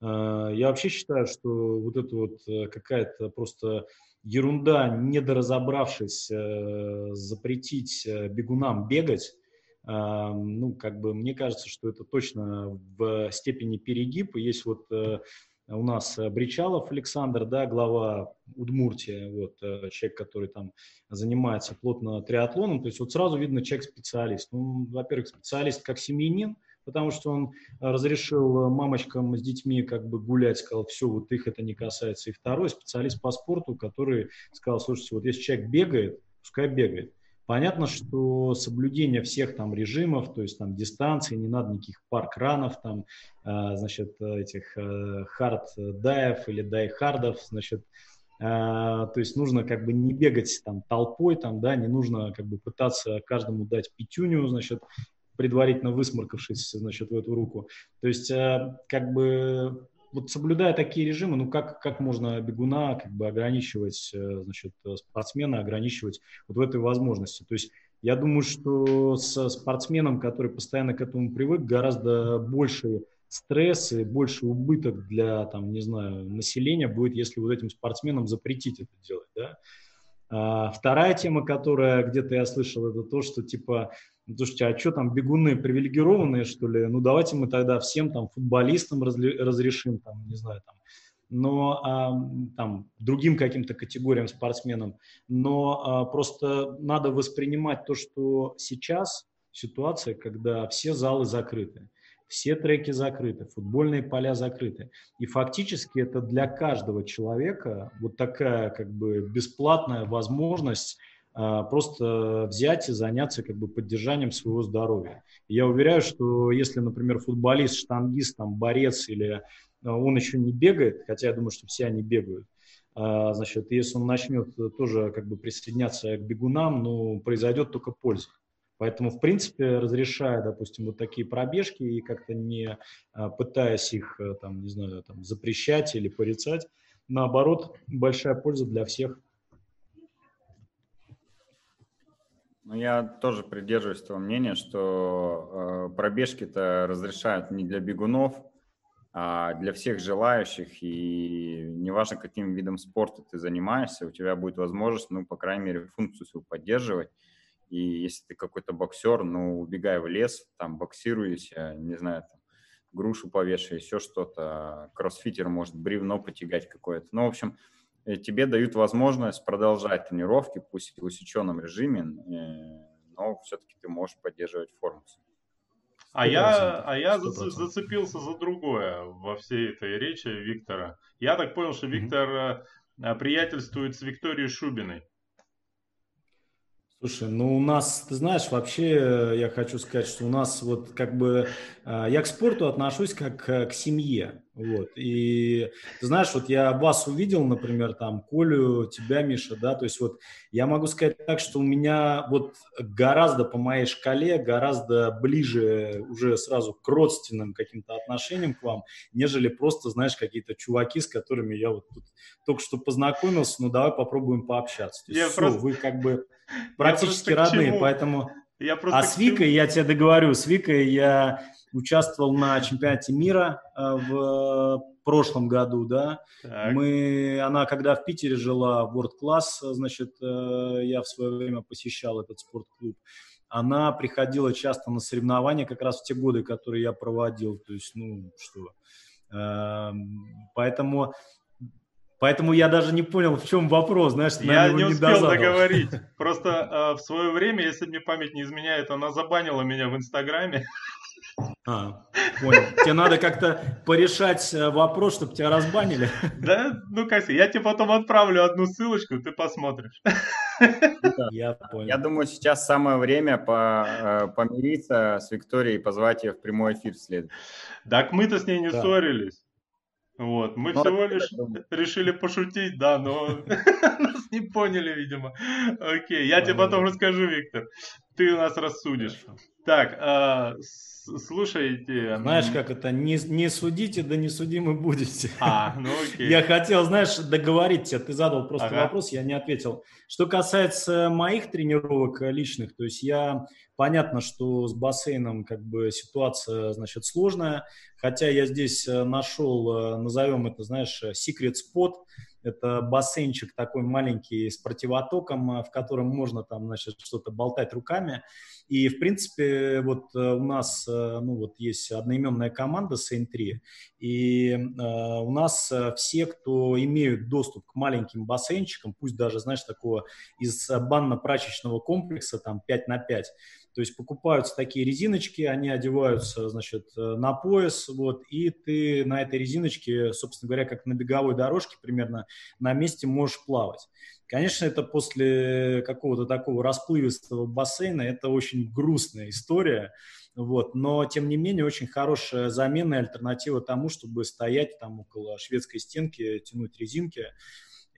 Speaker 3: Э, я вообще считаю, что вот это вот э, какая-то просто ерунда, недоразобравшись, э, запретить бегунам бегать, ну, как бы, мне кажется, что это точно в степени перегиб. Есть вот у нас Бричалов Александр, да, глава Удмуртии, вот, человек, который там занимается плотно триатлоном, то есть вот сразу видно человек специалист. Ну, во-первых, специалист как семьянин, потому что он разрешил мамочкам с детьми как бы гулять, сказал, все, вот их это не касается. И второй специалист по спорту, который сказал, слушайте, вот если человек бегает, пускай бегает. Понятно, что соблюдение всех там режимов, то есть там дистанции, не надо никаких парк-ранов, там, э, значит, этих э, хард-даев или дай-хардов, значит, э, то есть нужно как бы не бегать там толпой, там, да, не нужно как бы пытаться каждому дать пятюню, значит, предварительно высморкавшись, значит, в эту руку. То есть, э, как бы, вот соблюдая такие режимы, ну как, как можно бегуна как бы ограничивать, э, значит, спортсмена ограничивать вот в этой возможности. То есть я думаю, что с спортсменом, который постоянно к этому привык, гораздо больше стресс и больше убыток для, там, не знаю, населения будет, если вот этим спортсменам запретить это делать, да. А, вторая тема, которая где-то я слышал, это то, что типа слушайте, а что там, бегуны привилегированные, что ли? Ну, давайте мы тогда всем там футболистам разрешим, там, не знаю, там, но а, там другим каким-то категориям спортсменам. Но а, просто надо воспринимать то, что сейчас ситуация, когда все залы закрыты, все треки закрыты, футбольные поля закрыты. И фактически это для каждого человека вот такая как бы бесплатная возможность просто взять и заняться как бы поддержанием своего здоровья. Я уверяю, что если, например, футболист, штангист, там, борец или а, он еще не бегает, хотя я думаю, что все они бегают, а, значит, если он начнет тоже как бы присоединяться к бегунам, ну, произойдет только польза. Поэтому, в принципе, разрешая, допустим, вот такие пробежки и как-то не пытаясь их, там, не знаю, там, запрещать или порицать, наоборот, большая польза для всех
Speaker 1: Ну, я тоже придерживаюсь того мнения, что э, пробежки-то разрешают не для бегунов, а для всех желающих. И неважно, каким видом спорта ты занимаешься, у тебя будет возможность, ну, по крайней мере, функцию свою поддерживать. И если ты какой-то боксер, ну, убегай в лес, там, боксируйся, не знаю, там, грушу повешай, еще что-то. Кроссфитер может бревно потягать какое-то. Ну, в общем, Э, тебе дают возможность продолжать тренировки, пусть в усеченном режиме, э, но все-таки ты можешь поддерживать форму.
Speaker 2: А я, а я зацепился за другое во всей этой речи Виктора. Я так понял, что Виктор mm-hmm. приятельствует с Викторией Шубиной.
Speaker 3: Слушай, ну у нас, ты знаешь, вообще я хочу сказать, что у нас вот как бы я к спорту отношусь как к семье. Вот. И ты знаешь, вот я вас увидел, например, там, Колю, тебя, Миша, да, то есть вот я могу сказать так, что у меня вот гораздо по моей шкале, гораздо ближе уже сразу к родственным каким-то отношениям к вам, нежели просто, знаешь, какие-то чуваки, с которыми я вот тут только что познакомился, ну давай попробуем пообщаться. То есть я все, просто... вы как бы практически родные, поэтому... Я просто а с Викой, я тебе договорю, с Викой я участвовал на чемпионате мира э, в прошлом году, да. Так. Мы, она когда в Питере жила, World Class, значит, э, я в свое время посещал этот спортклуб. Она приходила часто на соревнования как раз в те годы, которые я проводил. То есть, ну, что... Поэтому Поэтому я даже не понял, в чем вопрос, знаешь,
Speaker 2: Я не успел не договорить. Просто э, в свое время, если мне память не изменяет, она забанила меня в Инстаграме.
Speaker 3: А, понял. Тебе надо как-то порешать э, вопрос, чтобы тебя разбанили.
Speaker 2: Да, ну как я тебе потом отправлю одну ссылочку, ты посмотришь.
Speaker 1: я понял. Я думаю, сейчас самое время по, э, помириться с Викторией и позвать ее в прямой эфир следует.
Speaker 2: Так мы-то с ней не да. ссорились. Вот, мы ну, всего лишь решили пошутить, да, но нас не поняли, видимо. Окей, я тебе потом расскажу, Виктор. Ты у нас рассудишь. Так, а, слушайте.
Speaker 3: Знаешь, как это, не, не судите, да не судимы будете. А, ну окей. Я хотел, знаешь, договорить тебя, ты задал просто ага. вопрос, я не ответил. Что касается моих тренировок личных, то есть я, понятно, что с бассейном как бы ситуация, значит, сложная, хотя я здесь э, нашел, э, назовем это, знаешь, spot, это бассейнчик такой маленький с противотоком, э, в котором можно там, значит, что-то болтать руками. И, в принципе, вот э, у нас, э, ну, вот есть одноименная команда Сейн-3, и э, у нас все, кто имеют доступ к маленьким бассейнчикам, пусть даже, знаешь, такого из банно-прачечного комплекса, там, 5 на 5, то есть покупаются такие резиночки, они одеваются, значит, на пояс, вот, и ты на этой резиночке, собственно говоря, как на беговой дорожке примерно, на месте можешь плавать. Конечно, это после какого-то такого расплывистого бассейна, это очень грустная история, вот, но тем не менее очень хорошая замена и альтернатива тому, чтобы стоять там около шведской стенки, тянуть резинки,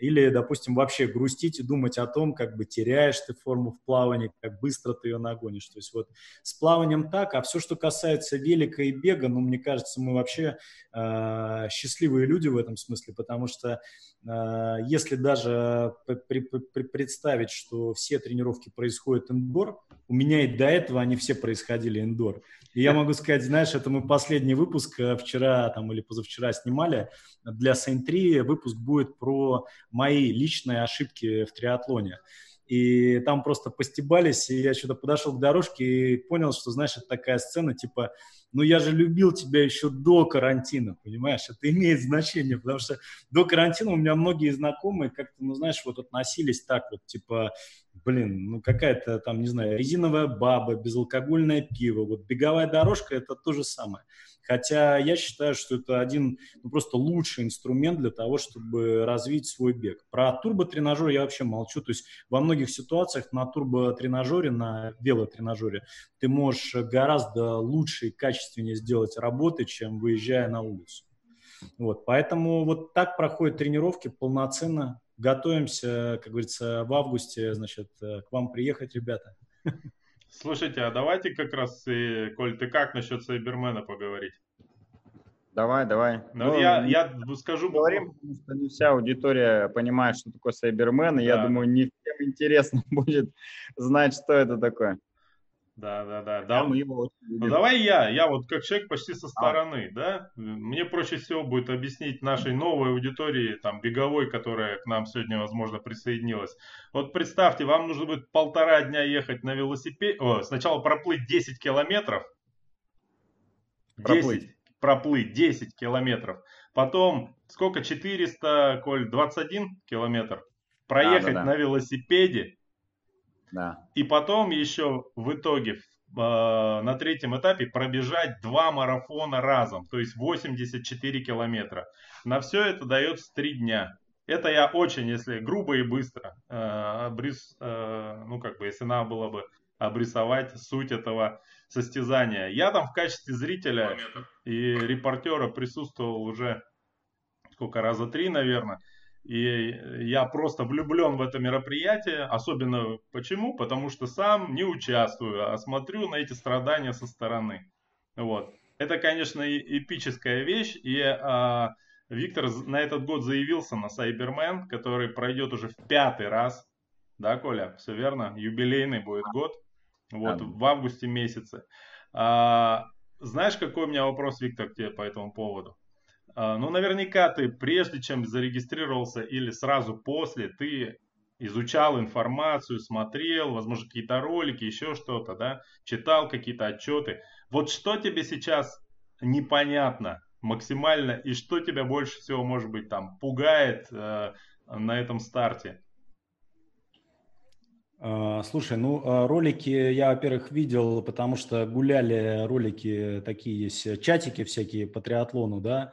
Speaker 3: или, допустим, вообще грустить и думать о том, как бы теряешь ты форму в плавании, как быстро ты ее нагонишь. То есть вот с плаванием так, а все, что касается велика и бега, ну, мне кажется, мы вообще э, счастливые люди в этом смысле, потому что э, если даже при, при, представить, что все тренировки происходят индор, у меня и до этого они все происходили индор. И я могу сказать, знаешь, это мы последний выпуск э, вчера там или позавчера снимали для Saint 3. Выпуск будет про мои личные ошибки в триатлоне. И там просто постебались, и я что-то подошел к дорожке и понял, что, знаешь, это такая сцена, типа, ну я же любил тебя еще до карантина, понимаешь, это имеет значение, потому что до карантина у меня многие знакомые как-то, ну знаешь, вот относились так вот, типа, блин, ну какая-то там, не знаю, резиновая баба, безалкогольное пиво, вот беговая дорожка это то же самое. Хотя я считаю, что это один ну, просто лучший инструмент для того, чтобы развить свой бег. Про турботренажер я вообще молчу. То есть во многих ситуациях на турботренажере, на велотренажере ты можешь гораздо лучше и качественнее сделать работы, чем выезжая на улицу. Вот, поэтому вот так проходят тренировки полноценно. Готовимся, как говорится, в августе, значит, к вам приехать, ребята.
Speaker 2: Слушайте, а давайте как раз, и, Коль, ты как насчет Сайбермена поговорить?
Speaker 1: Давай, давай.
Speaker 2: Ну, ну, я, я скажу...
Speaker 1: Говорим, потому что не вся аудитория понимает, что такое Сайбермен, и да. я думаю, не всем интересно будет знать, что это такое.
Speaker 2: Да, да, да. да. Мы его ну, давай я, я вот как человек почти со стороны, а. да. Мне проще всего будет объяснить нашей новой аудитории, там, беговой, которая к нам сегодня, возможно, присоединилась. Вот представьте, вам нужно будет полтора дня ехать на велосипеде, О, сначала проплыть 10 километров. 10, проплыть. Проплыть 10 километров. Потом, сколько, 400, Коль, 21 километр. Проехать да, да, да. на велосипеде
Speaker 1: да.
Speaker 2: И потом еще в итоге э, на третьем этапе пробежать два марафона разом, то есть 84 километра. На все это дается три дня. Это я очень, если грубо и быстро, э, обрис, э, ну как бы, если надо было бы обрисовать суть этого состязания. Я там в качестве зрителя и репортера присутствовал уже сколько раза три, наверное. И я просто влюблен в это мероприятие. Особенно почему? Потому что сам не участвую, а смотрю на эти страдания со стороны. Вот. Это, конечно, эпическая вещь. И а, Виктор на этот год заявился на Сайбермен, который пройдет уже в пятый раз. Да, Коля? Все верно? Юбилейный будет год. Вот, в августе месяце. А, знаешь, какой у меня вопрос, Виктор, к тебе по этому поводу? А, ну, наверняка ты, прежде чем зарегистрировался или сразу после, ты изучал информацию, смотрел, возможно, какие-то ролики, еще что-то, да, читал какие-то отчеты. Вот что тебе сейчас непонятно максимально и что тебя больше всего, может быть, там пугает э, на этом старте?
Speaker 3: А, слушай, ну ролики я, во-первых, видел, потому что гуляли ролики такие есть, чатики всякие по триатлону, да,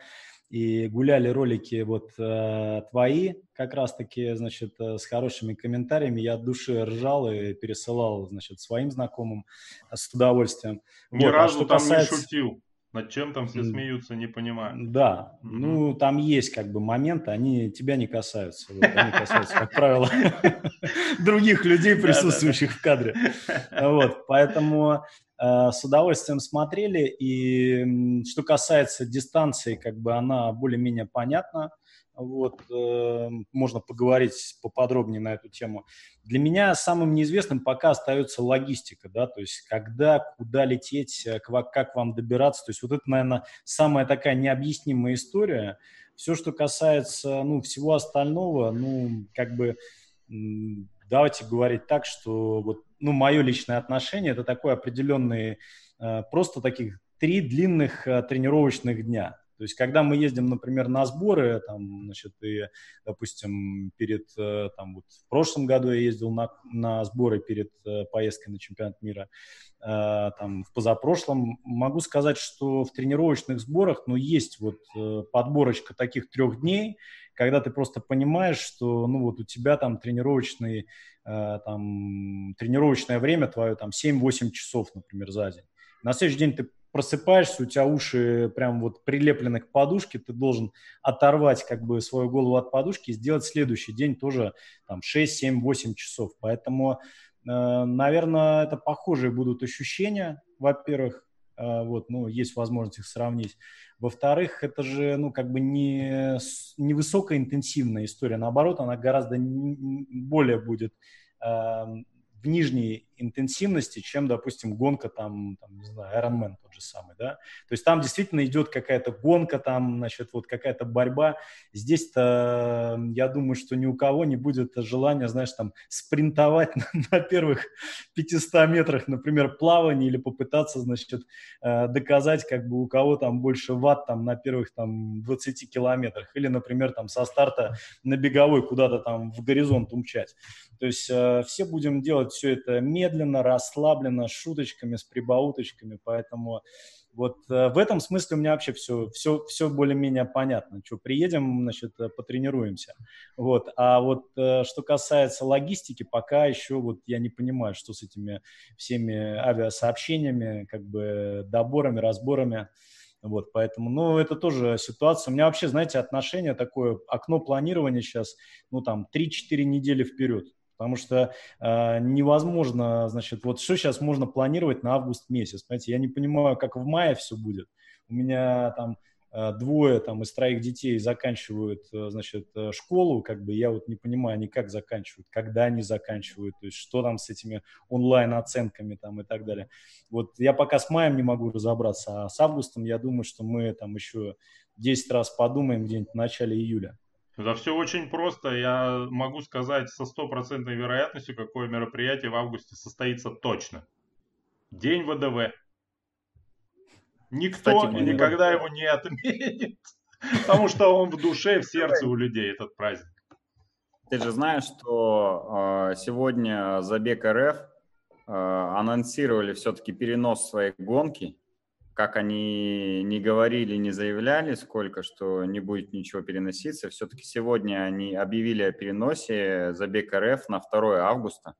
Speaker 3: и гуляли ролики вот э, твои, как раз-таки, значит, э, с хорошими комментариями. Я от души ржал и пересылал, значит, своим знакомым с удовольствием.
Speaker 2: Ни вот. А разу а там касается... не шутил. Над чем там все смеются, не понимаю.
Speaker 3: Да, mm-hmm. ну там есть как бы моменты, они тебя не касаются. Вот, они касаются, как правило, других людей, присутствующих в кадре. Вот, поэтому Э, с удовольствием смотрели. И что касается дистанции, как бы она более-менее понятна. Вот, э, можно поговорить поподробнее на эту тему. Для меня самым неизвестным пока остается логистика, да, то есть когда, куда лететь, э, как вам добираться. То есть вот это, наверное, самая такая необъяснимая история. Все, что касается, ну, всего остального, ну, как бы давайте говорить так, что вот ну, мое личное отношение, это такой определенный, э, просто таких три длинных э, тренировочных дня. То есть, когда мы ездим, например, на сборы, там, значит, и, допустим, перед, э, там, вот в прошлом году я ездил на, на сборы перед поездкой на чемпионат мира, там, в позапрошлом, могу сказать, что в тренировочных сборах, ну, есть вот подборочка таких трех дней, когда ты просто понимаешь, что, ну, вот у тебя там тренировочный Э, там, тренировочное время твое там 7-8 часов, например, за день. На следующий день ты просыпаешься, у тебя уши прям вот прилеплены к подушке, ты должен оторвать как бы свою голову от подушки и сделать следующий день тоже там 6, 7, 8 часов. Поэтому, э, наверное, это похожие будут ощущения, во-первых, э, вот, ну, есть возможность их сравнить. Во-вторых, это же, ну, как бы не, не высокоинтенсивная история, наоборот, она гораздо более будет э, нижней интенсивности, чем, допустим, гонка там, там не знаю, Ironman тот же самый, да. То есть там действительно идет какая-то гонка, там, значит, вот какая-то борьба. Здесь-то, я думаю, что ни у кого не будет желания, знаешь, там, спринтовать на, на первых 500 метрах, например, плавания или попытаться, значит, э, доказать, как бы у кого там больше ватт там на первых там 20 километрах или, например, там со старта на беговой куда-то там в горизонт умчать. То есть э, все будем делать все это медленно, расслабленно, с шуточками, с прибауточками, поэтому вот э, в этом смысле у меня вообще все, все, все более-менее понятно. Что, приедем, значит, э, потренируемся. Вот. А вот э, что касается логистики, пока еще вот я не понимаю, что с этими всеми авиасообщениями, как бы доборами, разборами. Вот, поэтому, ну, это тоже ситуация. У меня вообще, знаете, отношение такое, окно планирования сейчас, ну, там, 3-4 недели вперед. Потому что э, невозможно, значит, вот что сейчас можно планировать на август месяц, понимаете, я не понимаю, как в мае все будет. У меня там э, э, двое там из троих детей заканчивают, э, значит, школу, как бы я вот не понимаю, они как заканчивают, когда они заканчивают, то есть что там с этими онлайн-оценками там и так далее. Вот я пока с маем не могу разобраться, а с августом я думаю, что мы там еще 10 раз подумаем где-нибудь в начале июля.
Speaker 2: Да все очень просто. Я могу сказать со стопроцентной вероятностью, какое мероприятие в августе состоится точно. День ВДВ. Никто Кстати, никогда его не отменит, потому что он в душе, в сердце у людей этот праздник.
Speaker 1: Ты же знаешь, что э, сегодня Забег РФ э, анонсировали все-таки перенос своей гонки как они не говорили, не заявляли сколько, что не будет ничего переноситься, все-таки сегодня они объявили о переносе забег РФ на 2 августа,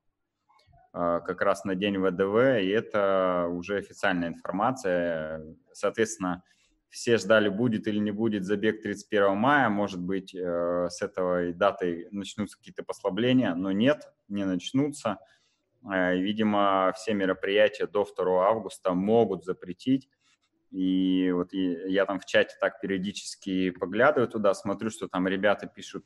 Speaker 1: а, как раз на день ВДВ, и это уже официальная информация. Соответственно, все ждали, будет или не будет забег 31 мая, может быть, э, с этой датой начнутся какие-то послабления, но нет, не начнутся. Э, видимо, все мероприятия до 2 августа могут запретить. И вот я там в чате так периодически поглядываю туда, смотрю, что там ребята пишут,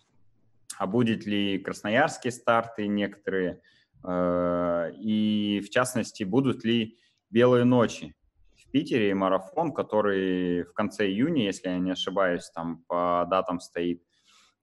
Speaker 1: а будет ли красноярские старты некоторые, э, и в частности, будут ли белые ночи в Питере, марафон, который в конце июня, если я не ошибаюсь, там по датам стоит.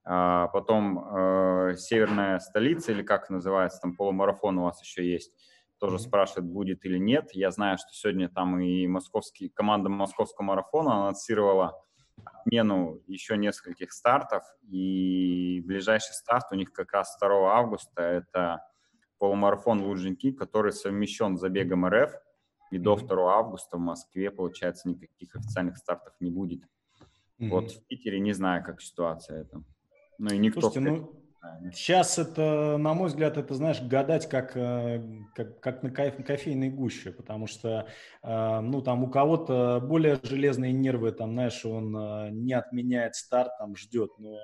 Speaker 1: А потом э, северная столица, или как называется, там полумарафон у вас еще есть тоже mm-hmm. спрашивает, будет или нет. Я знаю, что сегодня там и московский, команда московского марафона анонсировала отмену еще нескольких стартов, и ближайший старт у них как раз 2 августа, это полумарафон Лужники, который совмещен с забегом РФ, и до 2 августа в Москве, получается, никаких официальных стартов не будет. Mm-hmm. Вот в Питере не знаю, как ситуация это. Ну и никто...
Speaker 3: Слушайте, ну, Сейчас это, на мой взгляд, это, знаешь, гадать как, э, как, как на кофейной гуще, потому что, э, ну, там у кого-то более железные нервы, там, знаешь, он э, не отменяет старт, там, ждет, но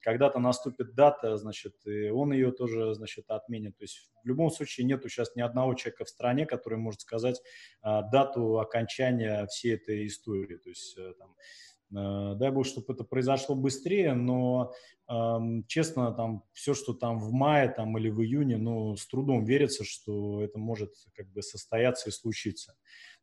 Speaker 3: когда-то наступит дата, значит, и он ее тоже, значит, отменит. То есть в любом случае нету сейчас ни одного человека в стране, который может сказать дату окончания всей этой истории. То есть там дай бог, чтобы это произошло быстрее, но, честно, там все, что там в мае там, или в июне, ну, с трудом верится, что это может как бы состояться и случиться.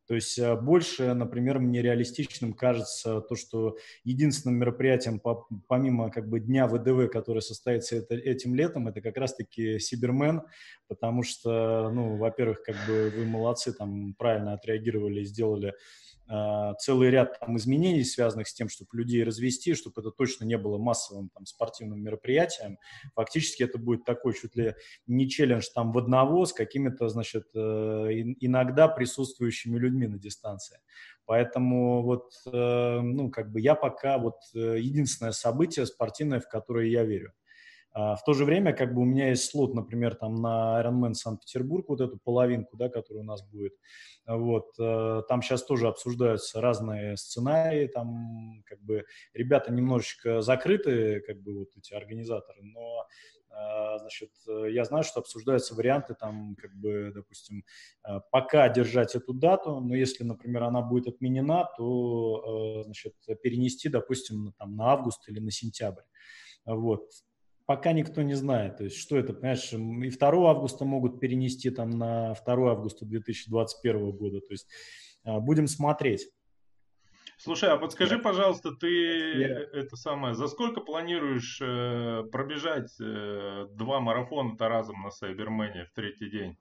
Speaker 3: То есть э, больше, например, мне реалистичным кажется то, что единственным мероприятием, помимо как бы дня ВДВ, который состоится это, этим летом, это как раз-таки Сибермен, потому что, ну, во-первых, как бы вы молодцы, там правильно отреагировали, сделали а, целый ряд там, изменений, связанных с тем, чтобы людей развести, чтобы это точно не было массовым там, спортивным мероприятием. Фактически это будет такой чуть ли не челлендж там в одного с какими-то, значит, э, иногда присутствующими людьми на дистанции. Поэтому вот, э, ну, как бы я пока вот э, единственное событие спортивное, в которое я верю. А в то же время, как бы у меня есть слот, например, там на Ironman Санкт-Петербург, вот эту половинку, да, которая у нас будет. Вот, э, там сейчас тоже обсуждаются разные сценарии, там как бы ребята немножечко закрыты, как бы вот эти организаторы, но э, значит, я знаю, что обсуждаются варианты, там, как бы, допустим, э, пока держать эту дату, но если, например, она будет отменена, то, значит, перенести, допустим, там, на август или на сентябрь. Вот пока никто не знает. То есть, что это, понимаешь, и 2 августа могут перенести там на 2 августа 2021 года. То есть, а, будем смотреть.
Speaker 2: Слушай, а подскажи, пожалуйста, ты Я... это самое, за сколько планируешь э, пробежать э, два марафона-то разом на Сайбермене в третий день?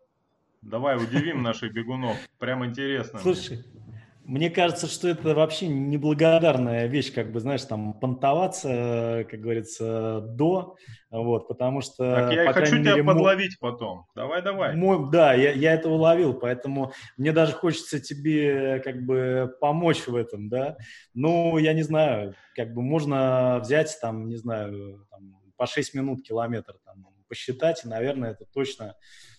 Speaker 2: Давай удивим наших бегунов, прям интересно.
Speaker 3: Слушай, мне кажется, что это вообще неблагодарная вещь, как бы, знаешь, там, понтоваться, как говорится, до, вот, потому что...
Speaker 2: Так я по хочу тебя мере, подловить мой... потом. Давай, давай.
Speaker 3: Мой, да, я, я это уловил, поэтому мне даже хочется тебе, как бы, помочь в этом, да. Ну, я не знаю, как бы, можно взять, там, не знаю, там, по 6 минут километр, там, посчитать, и, наверное, это точно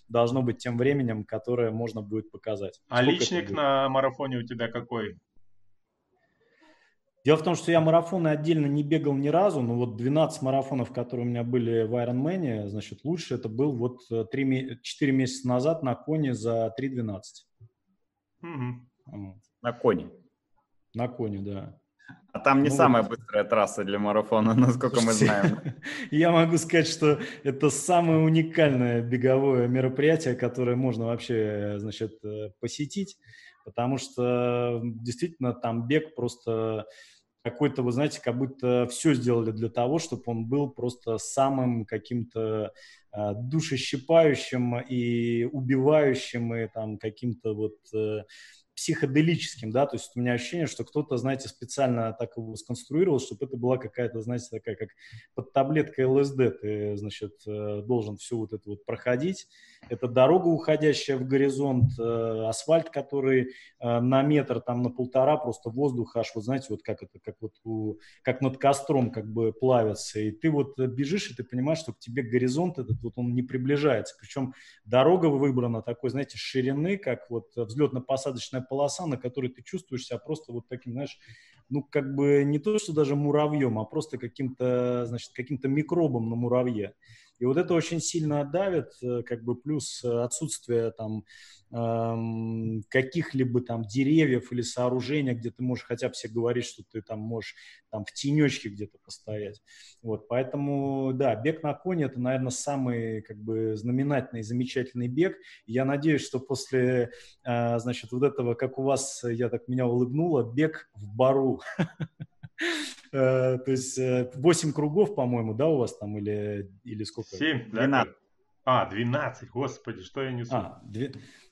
Speaker 3: должно быть тем временем, которое можно будет показать.
Speaker 2: А Сколько личник на марафоне у тебя какой?
Speaker 3: Дело в том, что я марафоны отдельно не бегал ни разу, но вот 12 марафонов, которые у меня были в Ironman, значит, лучше это был вот 3, 4 месяца назад на коне за 3.12.
Speaker 1: Угу. Вот. На коне?
Speaker 3: На коне, да.
Speaker 1: А там не ну, самая быстрая трасса для марафона, насколько мы знаем.
Speaker 3: Я могу сказать, что это самое уникальное беговое мероприятие, которое можно вообще, значит, э, посетить, потому что действительно там бег просто какой-то, вы знаете, как будто все сделали для того, чтобы он был просто самым каким-то э, душещипающим и убивающим, и там каким-то вот э, психоделическим, да, то есть у меня ощущение, что кто-то, знаете, специально так его сконструировал, чтобы это была какая-то, знаете, такая, как под таблеткой ЛСД ты, значит, э, должен все вот это вот проходить. Это дорога, уходящая в горизонт, э, асфальт, который э, на метр, там, на полтора просто воздух аж, вот знаете, вот как это, как вот у, как над костром как бы плавится, и ты вот бежишь, и ты понимаешь, что к тебе горизонт этот вот он не приближается, причем дорога выбрана такой, знаете, ширины, как вот взлетно-посадочная полоса, на которой ты чувствуешь себя просто вот таким, знаешь, ну, как бы не то, что даже муравьем, а просто каким-то, значит, каким-то микробом на муравье. И вот это очень сильно давит, э, как бы плюс отсутствие там эм, каких-либо там деревьев или сооружения, где ты можешь хотя бы себе говорить, что ты там можешь там в тенечке где-то постоять. Вот, поэтому, да, бег на коне – это, наверное, самый как бы знаменательный, замечательный бег. Я надеюсь, что после, э, значит, вот этого, как у вас, я так меня улыбнуло, бег в бару. Э, то есть 8 э, кругов, по-моему, да, у вас там или, или сколько?
Speaker 2: 7, 12. А, 12, господи, что я несу? А,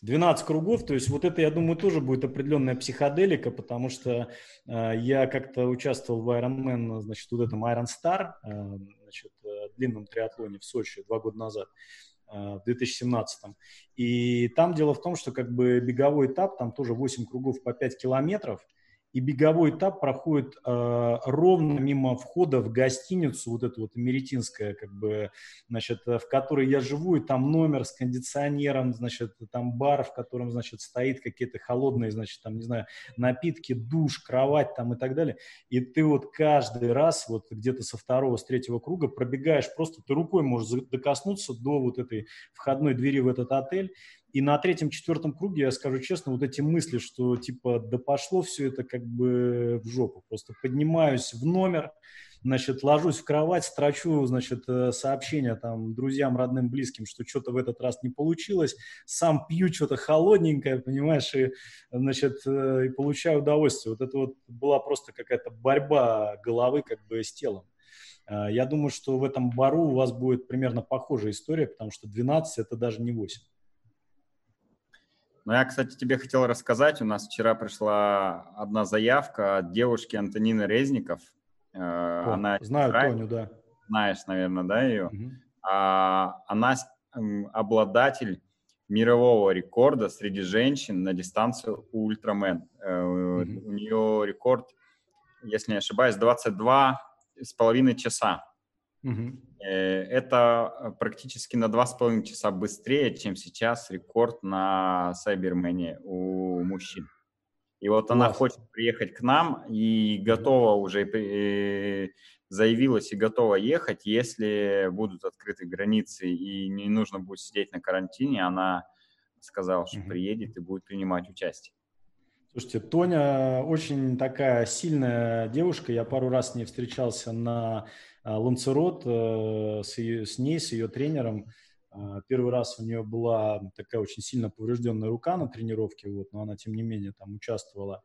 Speaker 3: 12 кругов, то есть вот это, я думаю, тоже будет определенная психоделика, потому что э, я как-то участвовал в Ironman, значит, вот этом Iron Star, э, значит, э, длинном триатлоне в Сочи два года назад э, в 2017. И там дело в том, что как бы беговой этап, там тоже 8 кругов по 5 километров – и беговой этап проходит э, ровно мимо входа в гостиницу, вот эту вот америтинская, как бы, значит, в которой я живу, и там номер с кондиционером, значит, там бар, в котором, значит, стоит какие-то холодные, значит, там, не знаю, напитки, душ, кровать там и так далее. И ты вот каждый раз вот где-то со второго, с третьего круга пробегаешь, просто ты рукой можешь докоснуться до вот этой входной двери в этот отель, и на третьем-четвертом круге, я скажу честно, вот эти мысли, что типа да пошло все это как бы в жопу. Просто поднимаюсь в номер, значит, ложусь в кровать, строчу, значит, э, сообщения там друзьям, родным, близким, что что-то в этот раз не получилось, сам пью что-то холодненькое, понимаешь, и, значит, э, и получаю удовольствие. Вот это вот была просто какая-то борьба головы как бы с телом. Э, я думаю, что в этом бару у вас будет примерно похожая история, потому что 12 это даже не 8.
Speaker 1: Ну, я, кстати, тебе хотел рассказать. У нас вчера пришла одна заявка от девушки Антонины Резников.
Speaker 3: Э, О, она знаю Израиль. Тоню, да.
Speaker 1: Знаешь, наверное, да, ее? Угу. А, она обладатель мирового рекорда среди женщин на дистанцию ультрамен. Угу. У нее рекорд, если не ошибаюсь, 22 с половиной часа. Угу. Это э, практически на два с половиной часа быстрее, чем сейчас рекорд на Сайбермене у мужчин. И вот Класс. она хочет приехать к нам и готова уже, э, заявилась и готова ехать, если будут открыты границы и не нужно будет сидеть на карантине, она сказала, что угу. приедет и будет принимать участие.
Speaker 3: Слушайте, Тоня очень такая сильная девушка. Я пару раз с ней встречался на а, Ланцерот э, с, ее, с ней, с ее тренером. А, первый раз у нее была такая очень сильно поврежденная рука на тренировке, вот, но она, тем не менее, там участвовала.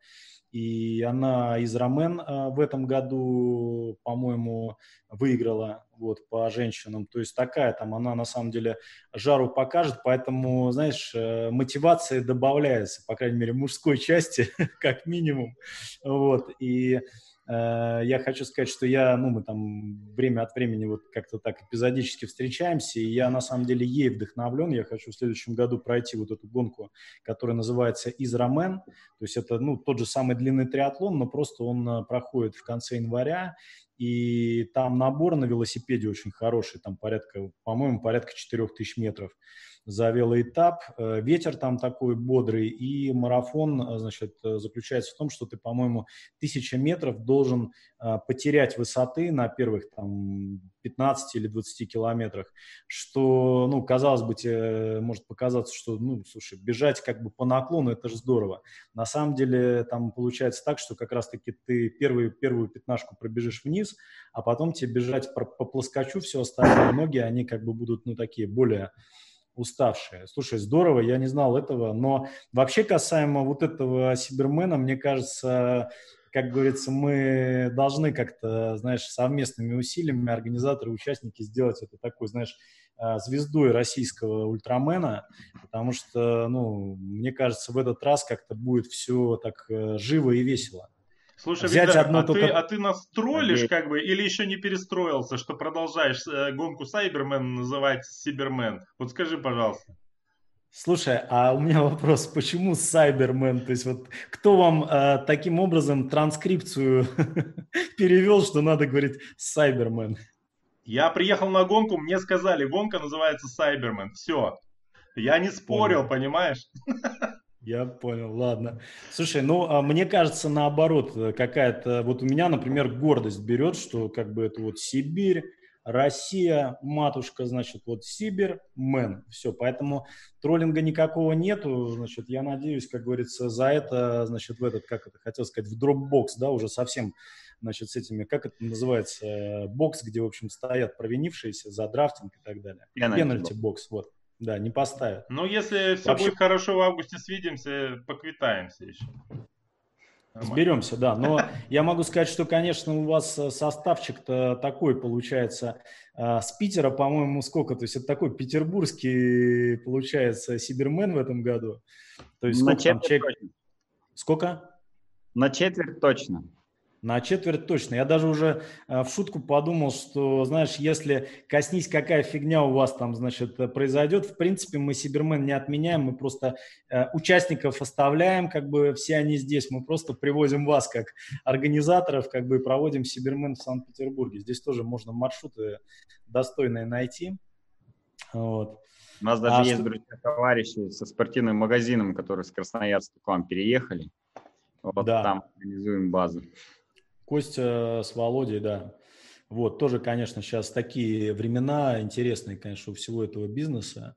Speaker 3: И она из Ромен а, в этом году, по-моему, выиграла вот, по женщинам. То есть такая там, она на самом деле жару покажет, поэтому, знаешь, э, мотивация добавляется, по крайней мере, мужской части, как минимум. Вот, и Э, я хочу сказать, что я, ну, мы там время от времени вот как-то так эпизодически встречаемся, и я на самом деле ей вдохновлен. Я хочу в следующем году пройти вот эту гонку, которая называется Израмен. То есть это, ну, тот же самый длинный триатлон, но просто он э, проходит в конце января, и там набор на велосипеде очень хороший, там порядка, по-моему, порядка 4000 метров за велоэтап. Э, ветер там такой бодрый, и марафон, э, значит, э, заключается в том, что ты, по-моему, тысяча метров должен потерять высоты на первых там 15 или 20 километрах, что, ну, казалось бы, тебе может показаться, что, ну, слушай, бежать как бы по наклону, это же здорово. На самом деле там получается так, что как раз-таки ты первую, первую пятнашку пробежишь вниз, а потом тебе бежать по, по плоскочу, все остальные ноги, они как бы будут, ну, такие более уставшие. Слушай, здорово, я не знал этого, но вообще касаемо вот этого Сибермена, мне кажется, как говорится, мы должны как-то, знаешь, совместными усилиями организаторы, участники сделать это такой, знаешь, а, звездой российского ультрамена, потому что, ну, мне кажется, в этот раз как-то будет все так э, живо и весело.
Speaker 2: Слушай, Взять Виктор, одну а, только... ты, а ты нас троллишь как бы или еще не перестроился, что продолжаешь э, гонку Сайбермен называть Сибермен? Вот скажи, пожалуйста.
Speaker 3: Слушай, а у меня вопрос, почему Сайбермен? То есть вот кто вам э, таким образом транскрипцию перевел, что надо говорить Сайбермен?
Speaker 2: Я приехал на гонку, мне сказали, гонка называется Сайбермен. Все. Я не спорил, Понял. понимаешь?
Speaker 3: Я понял, ладно. Слушай, ну, а мне кажется, наоборот, э, какая-то, вот у меня, например, гордость берет, что как бы это вот Сибирь, Россия, матушка, значит, вот Сибирь, мэн. Все, поэтому троллинга никакого нету, значит, я надеюсь, как говорится, за это, значит, в этот, как это, хотел сказать, в дропбокс, да, уже совсем, значит, с этими, как это называется, э, бокс, где, в общем, стоят провинившиеся за драфтинг и так далее. Пенальти бокс, вот. Да, не поставят.
Speaker 2: Ну, если все Вообще... будет хорошо в августе, свидимся, поквитаемся еще.
Speaker 3: Сберемся, да. Но я могу сказать, что, конечно, у вас э, составчик-то такой получается. А, с Питера, по-моему, сколько? То есть это такой петербургский, получается, Сибермен в этом году. То есть сколько там человек... Сколько?
Speaker 1: На четверть точно.
Speaker 3: На четверть точно. Я даже уже э, в шутку подумал, что, знаешь, если коснись, какая фигня у вас там, значит, произойдет, в принципе, мы Сибермен не отменяем, мы просто э, участников оставляем, как бы все они здесь, мы просто привозим вас как организаторов, как бы проводим Сибермен в Санкт-Петербурге. Здесь тоже можно маршруты достойные найти. Вот.
Speaker 1: У нас даже а есть, что... друзья, товарищи со спортивным магазином, которые с Красноярска к вам переехали. Вот да. там организуем базу.
Speaker 3: Костя с Володей, да. Вот, тоже, конечно, сейчас такие времена интересные, конечно, у всего этого бизнеса.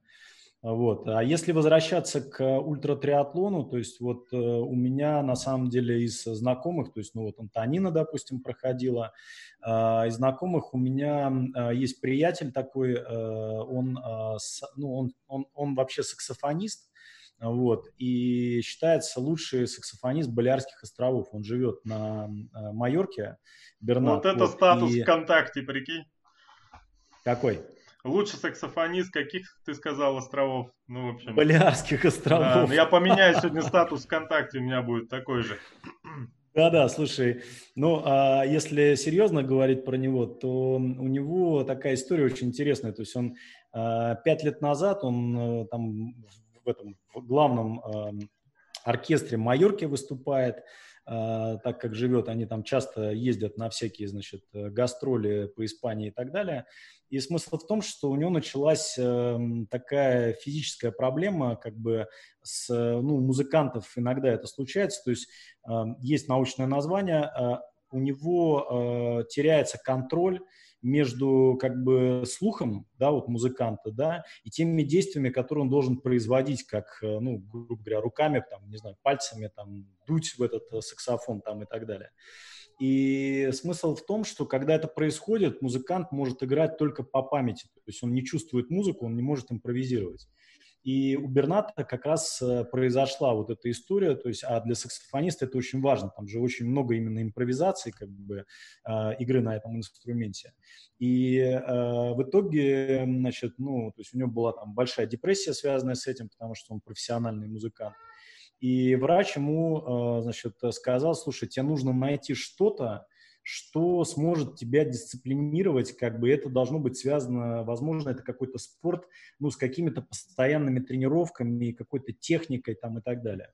Speaker 3: Вот. А если возвращаться к ультратриатлону, то есть вот э, у меня на самом деле из знакомых, то есть ну вот Антонина, допустим, проходила, э, из знакомых у меня э, есть приятель такой, э, он, с, ну, он, он, он вообще саксофонист, вот, и считается лучший саксофонист Балиарских островов. Он живет на э, Майорке,
Speaker 2: Бернат. Вот это вот, статус и... ВКонтакте, прикинь.
Speaker 3: Какой?
Speaker 2: Лучший саксофонист каких, ты сказал, островов?
Speaker 3: Ну, в общем... Балиарских островов. Да,
Speaker 2: ну я поменяю сегодня статус ВКонтакте, у меня будет такой же.
Speaker 3: Да-да, слушай, ну, а если серьезно говорить про него, то у него такая история очень интересная. То есть он а, пять лет назад, он э, там в этом в главном э, оркестре Майорки выступает, э, так как живет, они там часто ездят на всякие, значит, гастроли по Испании и так далее. И смысл в том, что у него началась э, такая физическая проблема, как бы с, ну, музыкантов иногда это случается, то есть э, есть научное название, э, у него э, теряется контроль между как бы слухом, да, вот музыканта, да, и теми действиями, которые он должен производить, как, э, ну, грубо говоря, руками, там, не знаю, пальцами, там, дуть в этот э, саксофон, там, и так далее. И смысл в том, что когда это происходит, музыкант может играть только по памяти, то есть он не чувствует музыку, он не может импровизировать. И у Берната как раз э, произошла вот эта история, то есть, а для саксофониста это очень важно, там же очень много именно импровизации, как бы, э, игры на этом инструменте. И э, в итоге, значит, ну, то есть у него была там большая депрессия, связанная с этим, потому что он профессиональный музыкант. И врач ему, значит, сказал, слушай, тебе нужно найти что-то, что сможет тебя дисциплинировать, как бы это должно быть связано, возможно, это какой-то спорт, ну, с какими-то постоянными тренировками, какой-то техникой там и так далее.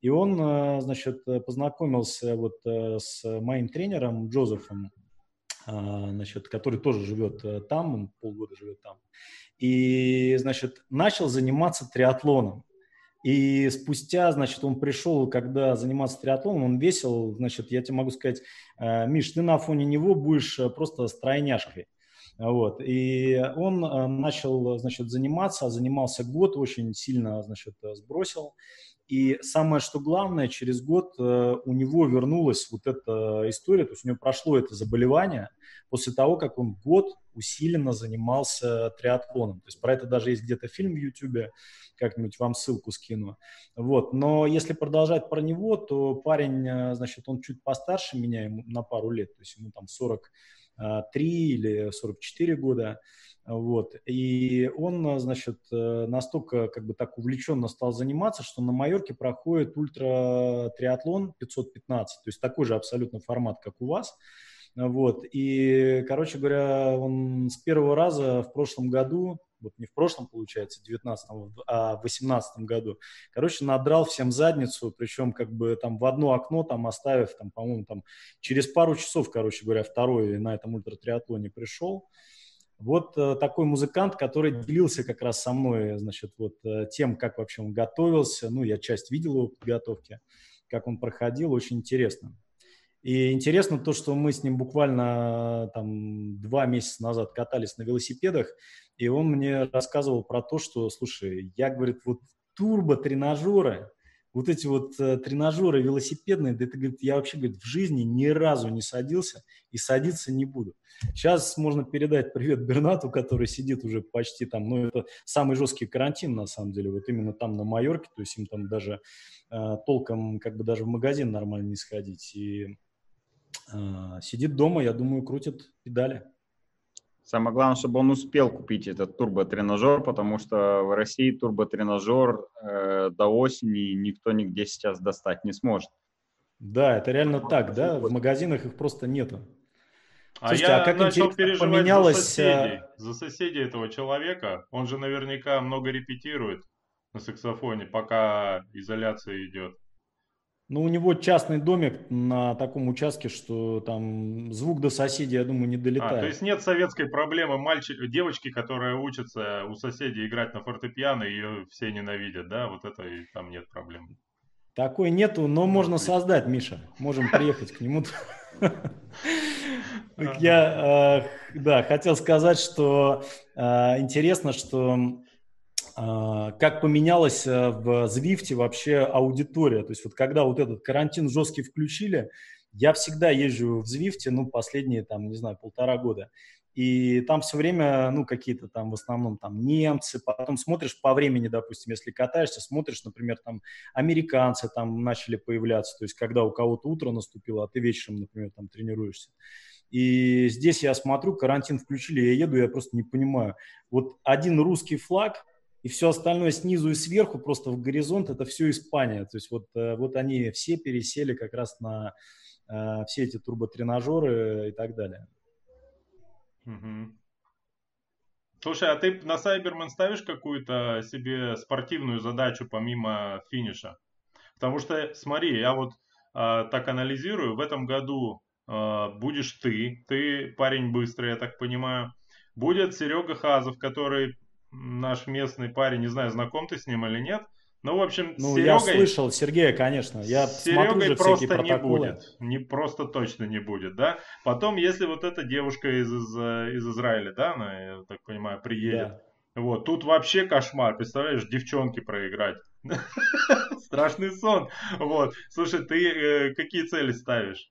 Speaker 3: И он, э, значит, познакомился вот э, с моим тренером Джозефом, значит, который тоже живет э, там, он полгода живет там. И, значит, начал заниматься триатлоном. И спустя, значит, он пришел, когда заниматься триатлоном, он весил, значит, я тебе могу сказать, э, Миш, ты на фоне него будешь э, просто стройняшкой. Вот. И он начал, значит, заниматься, занимался год, очень сильно, значит, сбросил. И самое, что главное, через год э, у него вернулась вот эта история, то есть у него прошло это заболевание после того, как он год усиленно занимался триатлоном. То есть про это даже есть где-то фильм в YouTube, как-нибудь вам ссылку скину. Вот. Но если продолжать про него, то парень, э, значит, он чуть постарше меня, ему на пару лет, то есть ему там 43 или 44 года. Вот. И он, значит, э, настолько как бы так увлеченно стал заниматься, что на Майорке проходит ультра-триатлон 515, то есть такой же абсолютно формат, как у вас. Вот. И, короче говоря, он с первого раза в прошлом году, вот не в прошлом, получается, 19 а в 18 году, короче, надрал всем задницу, причем как бы там в одно окно, там оставив, там, по-моему, там через пару часов, короче говоря, второй на этом ультратриатлоне пришел. Вот э, такой музыкант, который делился как раз со мной, значит, вот э, тем, как вообще он готовился. Ну, я часть видел его подготовки, как он проходил, очень интересно. И интересно то, что мы с ним буквально там два месяца назад катались на велосипедах, и он мне рассказывал про то, что, слушай, я, говорит, вот турбо-тренажеры, вот эти вот э, тренажеры велосипедные, да это, говорит, я вообще, говорит, в жизни ни разу не садился и садиться не буду. Сейчас можно передать привет Бернату, который сидит уже почти там, ну, это самый жесткий карантин, на самом деле, вот именно там на Майорке, то есть им там даже э, толком, как бы даже в магазин нормально не сходить. И э, сидит дома, я думаю, крутит педали.
Speaker 1: Самое главное, чтобы он успел купить этот турботренажер, потому что в России турботренажер э, до осени никто нигде сейчас достать не сможет.
Speaker 3: Да, это реально ну, так, да? В магазинах их просто нету.
Speaker 2: А Слушайте, я а как начал переживать поменялось... за соседей, э, за соседей этого человека. Он же наверняка много репетирует на саксофоне, пока изоляция идет.
Speaker 3: Ну, у него частный домик на таком участке, что там звук до соседей, я думаю, не долетает. А,
Speaker 2: то есть нет советской проблемы мальчик, девочки, которая учится у соседей играть на фортепиано, ее все ненавидят, да? Вот это и там нет проблем.
Speaker 3: Такой нету, но можно создать, Миша. Можем приехать к нему. Я, э, да, хотел сказать, что э, интересно, что как поменялась э, в Звифте вообще аудитория. То есть вот когда вот этот карантин жесткий включили, я всегда езжу в Звифте, ну, последние, там, не знаю, полтора года. И там все время, ну, какие-то там в основном там немцы, потом смотришь по времени, допустим, если катаешься, смотришь, например, там американцы там начали появляться, то есть когда у кого-то утро наступило, а ты вечером, например, там тренируешься. И здесь я смотрю, карантин включили, я еду, я просто не понимаю. Вот один русский флаг, и все остальное снизу и сверху, просто в горизонт, это все Испания. То есть вот, э, вот они все пересели как раз на э, все эти турботренажеры и так далее.
Speaker 2: Угу. Слушай, а ты на Сайбермен ставишь какую-то себе спортивную задачу помимо финиша? Потому что, смотри, я вот э, так анализирую, в этом году э, будешь ты, ты парень быстрый, я так понимаю. Будет Серега Хазов, который наш местный парень, не знаю, знаком ты с ним или нет. Ну, в общем,
Speaker 3: ну, Серегой... я слышал Сергея, конечно. Я
Speaker 2: Серегой просто не будет. Не просто точно не будет, да. Потом, если вот эта девушка из, из, из Израиля, да, она, я так понимаю, приедет. Да. Вот, тут вообще кошмар, представляешь, девчонки проиграть. Страшный сон. Вот. Слушай, ты э, какие цели ставишь?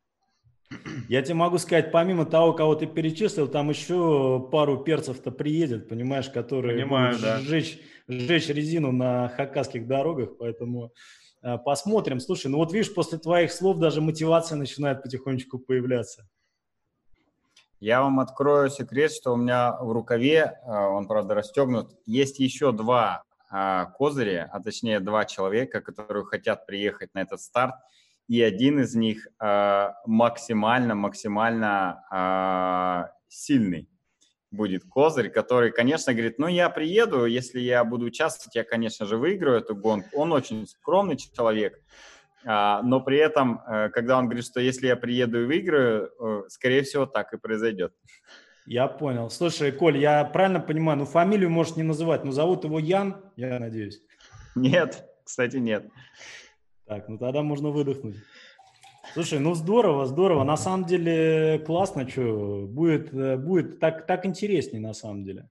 Speaker 3: Я тебе могу сказать, помимо того, кого ты перечислил, там еще пару перцев-то приедет, понимаешь, которые
Speaker 2: Понимаю, да.
Speaker 3: сжечь, сжечь резину на хакасских дорогах, поэтому э, посмотрим. Слушай, ну вот видишь, после твоих слов даже мотивация начинает потихонечку появляться.
Speaker 1: Я вам открою секрет, что у меня в рукаве, э, он, правда, расстегнут, есть еще два э, козыря, а точнее два человека, которые хотят приехать на этот старт – и один из них максимально-максимально а, сильный будет козырь, который, конечно, говорит, ну, я приеду, если я буду участвовать, я, конечно же, выиграю эту гонку. Он очень скромный человек, А, но при этом, э, когда он говорит, что если я приеду и выиграю, э, скорее всего, так и произойдет.
Speaker 3: Я понял. Слушай, Коль, я правильно понимаю, ну фамилию можешь не называть, но зовут его Ян, я надеюсь.
Speaker 1: Нет, кстати, нет.
Speaker 3: Так, ну тогда можно выдохнуть. Слушай, ну здорово, здорово. На самом деле классно, что будет, э, будет так, так интереснее на самом деле.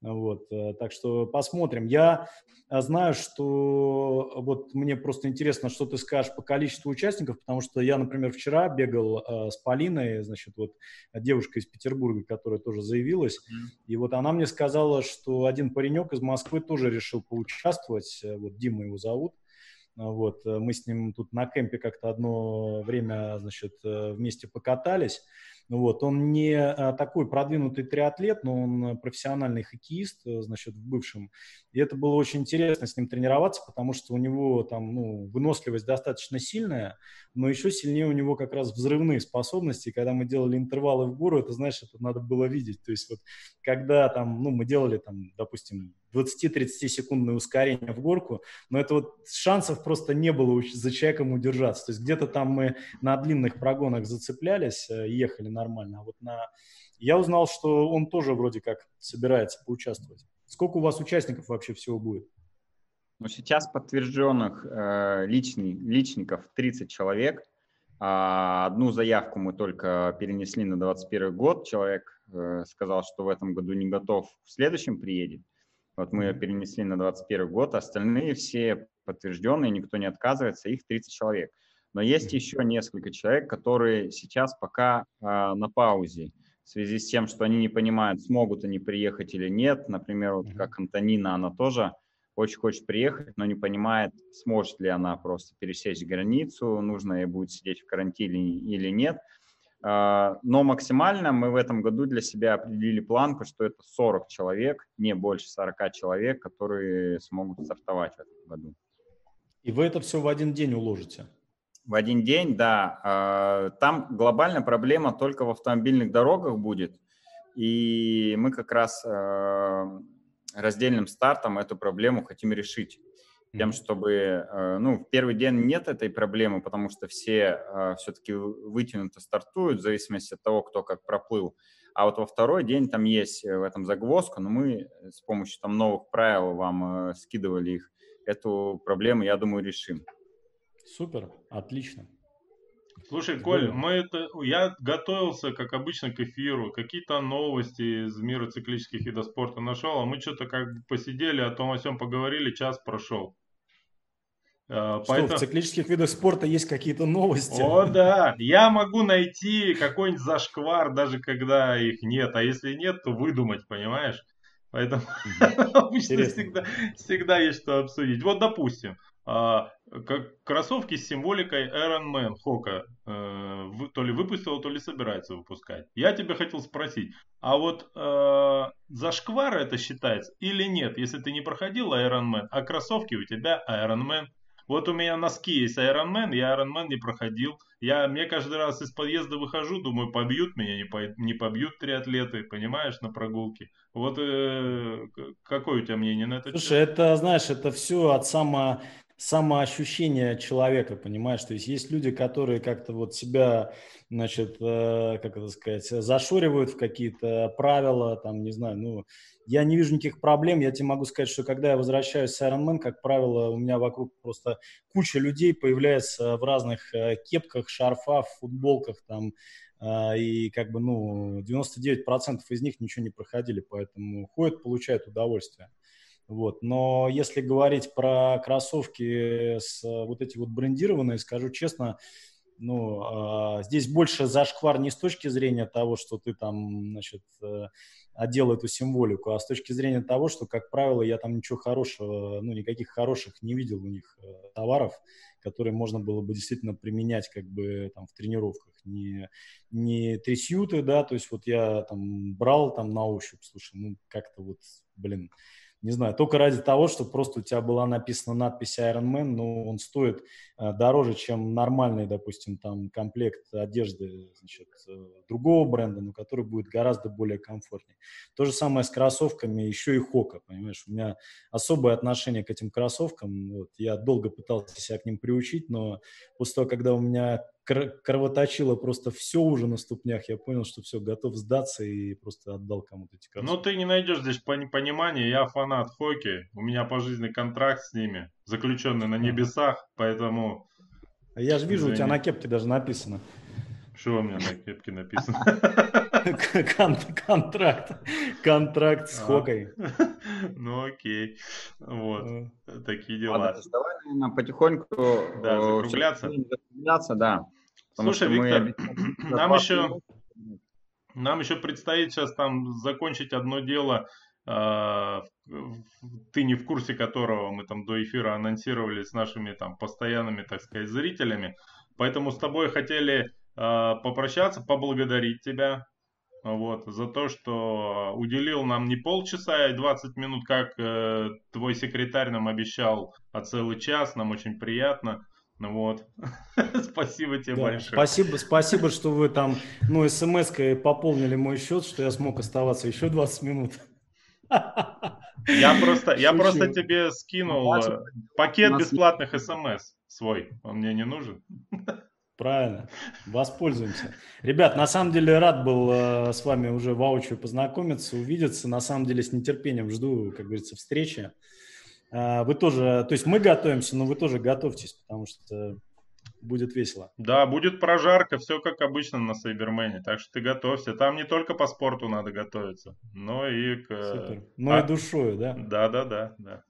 Speaker 3: Вот, э, так что посмотрим. Я э, знаю, что вот мне просто интересно, что ты скажешь по количеству участников, потому что я, например, вчера бегал э, с Полиной, значит, вот девушка из Петербурга, которая тоже заявилась, mm-hmm. и вот она мне сказала, что один паренек из Москвы тоже решил поучаствовать, вот Дима его зовут, вот, мы с ним тут на кемпе как-то одно время, значит, вместе покатались, вот, он не а, такой продвинутый триатлет, но он профессиональный хоккеист, э, значит, в бывшем. И это было очень интересно с ним тренироваться, потому что у него там, ну, выносливость достаточно сильная, но еще сильнее у него как раз взрывные способности. Когда мы делали интервалы в гору, это, знаешь, это надо было видеть. То есть вот когда там, ну, мы делали там, допустим, 20-30 секундное ускорение в горку, но это вот шансов просто не было за человеком удержаться. То есть где-то там мы на длинных прогонах зацеплялись, э, ехали нормально, а вот на... Я узнал, что он тоже вроде как собирается поучаствовать. Сколько у вас участников вообще всего будет?
Speaker 1: Ну, сейчас подтвержденных э, личный, личников 30 человек. А одну заявку мы только перенесли на 2021 год. Человек э, сказал, что в этом году не готов, в следующем приедет. Вот мы ее перенесли на 2021 год, остальные все подтвержденные, никто не отказывается, их 30 человек. Но есть еще несколько человек, которые сейчас пока э, на паузе в связи с тем, что они не понимают, смогут они приехать или нет. Например, вот как Антонина, она тоже очень хочет приехать, но не понимает, сможет ли она просто пересечь границу, нужно ей будет сидеть в карантине или нет. А, но максимально мы в этом году для себя определили планку, что это 40 человек, не больше 40 человек, которые смогут стартовать в этом году.
Speaker 3: И вы это все в один день уложите?
Speaker 1: В один день, да. А, там глобальная проблема только в автомобильных дорогах будет. И мы как раз а, раздельным стартом эту проблему хотим решить тем, чтобы, э, ну, в первый день нет этой проблемы, потому что все э, все-таки вытянуто стартуют в зависимости от того, кто как проплыл. А вот во второй день там есть э, в этом загвоздка, но мы с помощью там новых правил вам скидывали их. Эту проблему, я думаю, решим.
Speaker 3: Супер, отлично.
Speaker 2: Слушай, Коль, мы это, я готовился, как обычно, к эфиру, какие-то новости из мира циклических видов спорта нашел, а мы что-то как бы посидели, о том о всем поговорили, час прошел.
Speaker 3: Что, Поэтому... в циклических видах спорта есть какие-то новости?
Speaker 2: О, да. Я могу найти какой-нибудь зашквар, даже когда их нет. А если нет, то выдумать, понимаешь? Поэтому обычно всегда, всегда есть что обсудить. Вот, допустим, а, кроссовки с символикой Iron Man Хока э, то ли выпустила, то ли собирается выпускать. Я тебе хотел спросить, а вот э, зашквар это считается или нет, если ты не проходил Iron Man, а кроссовки у тебя Iron Man? Вот у меня носки есть Iron Man, я Iron Man не проходил. Я, мне каждый раз из подъезда выхожу, думаю, побьют меня, не, по, не побьют триатлеты, понимаешь, на прогулке. Вот э, какое у тебя мнение на это?
Speaker 3: Слушай, это, знаешь, это все от само самоощущение человека, понимаешь? То есть есть люди, которые как-то вот себя, значит, э, как это сказать, зашоривают в какие-то правила, там, не знаю, ну, я не вижу никаких проблем. Я тебе могу сказать, что когда я возвращаюсь с Ironman, как правило, у меня вокруг просто куча людей появляется в разных э, кепках, шарфах, футболках, там, э, и как бы, ну, 99% из них ничего не проходили, поэтому ходят, получают удовольствие. Вот. Но если говорить про кроссовки с вот эти вот брендированные, скажу честно, ну, э, здесь больше зашквар не с точки зрения того, что ты там, значит, э, одел эту символику, а с точки зрения того, что, как правило, я там ничего хорошего, ну, никаких хороших не видел у них э, товаров, которые можно было бы действительно применять как бы там в тренировках. Не, не трясюты, да, то есть вот я там брал там на ощупь, слушай, ну, как-то вот, блин, не знаю, только ради того, что просто у тебя была написана надпись Iron Man, но он стоит э, дороже, чем нормальный, допустим, там комплект одежды значит, э, другого бренда, но который будет гораздо более комфортнее. То же самое с кроссовками, еще и Хока, понимаешь, у меня особое отношение к этим кроссовкам, вот, я долго пытался себя к ним приучить, но после того, когда у меня кровоточило просто все уже на ступнях. Я понял, что все, готов сдаться и просто отдал кому-то эти
Speaker 2: кроссовки. Ну, ты не найдешь здесь понимания. Я фанат хоккея. У меня пожизненный контракт с ними, заключенный на небесах, поэтому...
Speaker 3: А я же вижу, Извини. у тебя на кепке даже написано.
Speaker 2: Что у меня на кепке написано?
Speaker 3: Контракт. Контракт с а. Хокой.
Speaker 2: Ну окей. Вот. Такие дела.
Speaker 1: Давай, наверное, потихоньку
Speaker 2: да, э, закругляться.
Speaker 1: Закругляться, да.
Speaker 2: Слушай, Виктор, нам еще, нам еще предстоит сейчас там закончить одно дело, а, ты не в курсе которого мы там до эфира анонсировали с нашими там постоянными, так сказать, зрителями. Поэтому с тобой хотели а, попрощаться, поблагодарить тебя вот, за то, что уделил нам не полчаса и 20 минут, как э, твой секретарь нам обещал, а целый час. Нам очень приятно. Ну вот. спасибо тебе да, большое.
Speaker 3: Спасибо, спасибо, что вы там, ну, смс-кой пополнили мой счет, что я смог оставаться еще 20 минут.
Speaker 2: Я просто, я просто тебе скинул э, пакет бесплатных смс свой. Он мне не нужен.
Speaker 3: Правильно, воспользуемся. Ребят, на самом деле рад был э, с вами уже воочию познакомиться, увидеться. На самом деле с нетерпением жду, как говорится, встречи. А, вы тоже, то есть мы готовимся, но вы тоже готовьтесь, потому что будет весело.
Speaker 2: Да, будет прожарка, все как обычно на Сайбермене, так что ты готовься. Там не только по спорту надо готовиться, но и к...
Speaker 3: Супер. Но а... и душою, да?
Speaker 2: Да, да, да, да.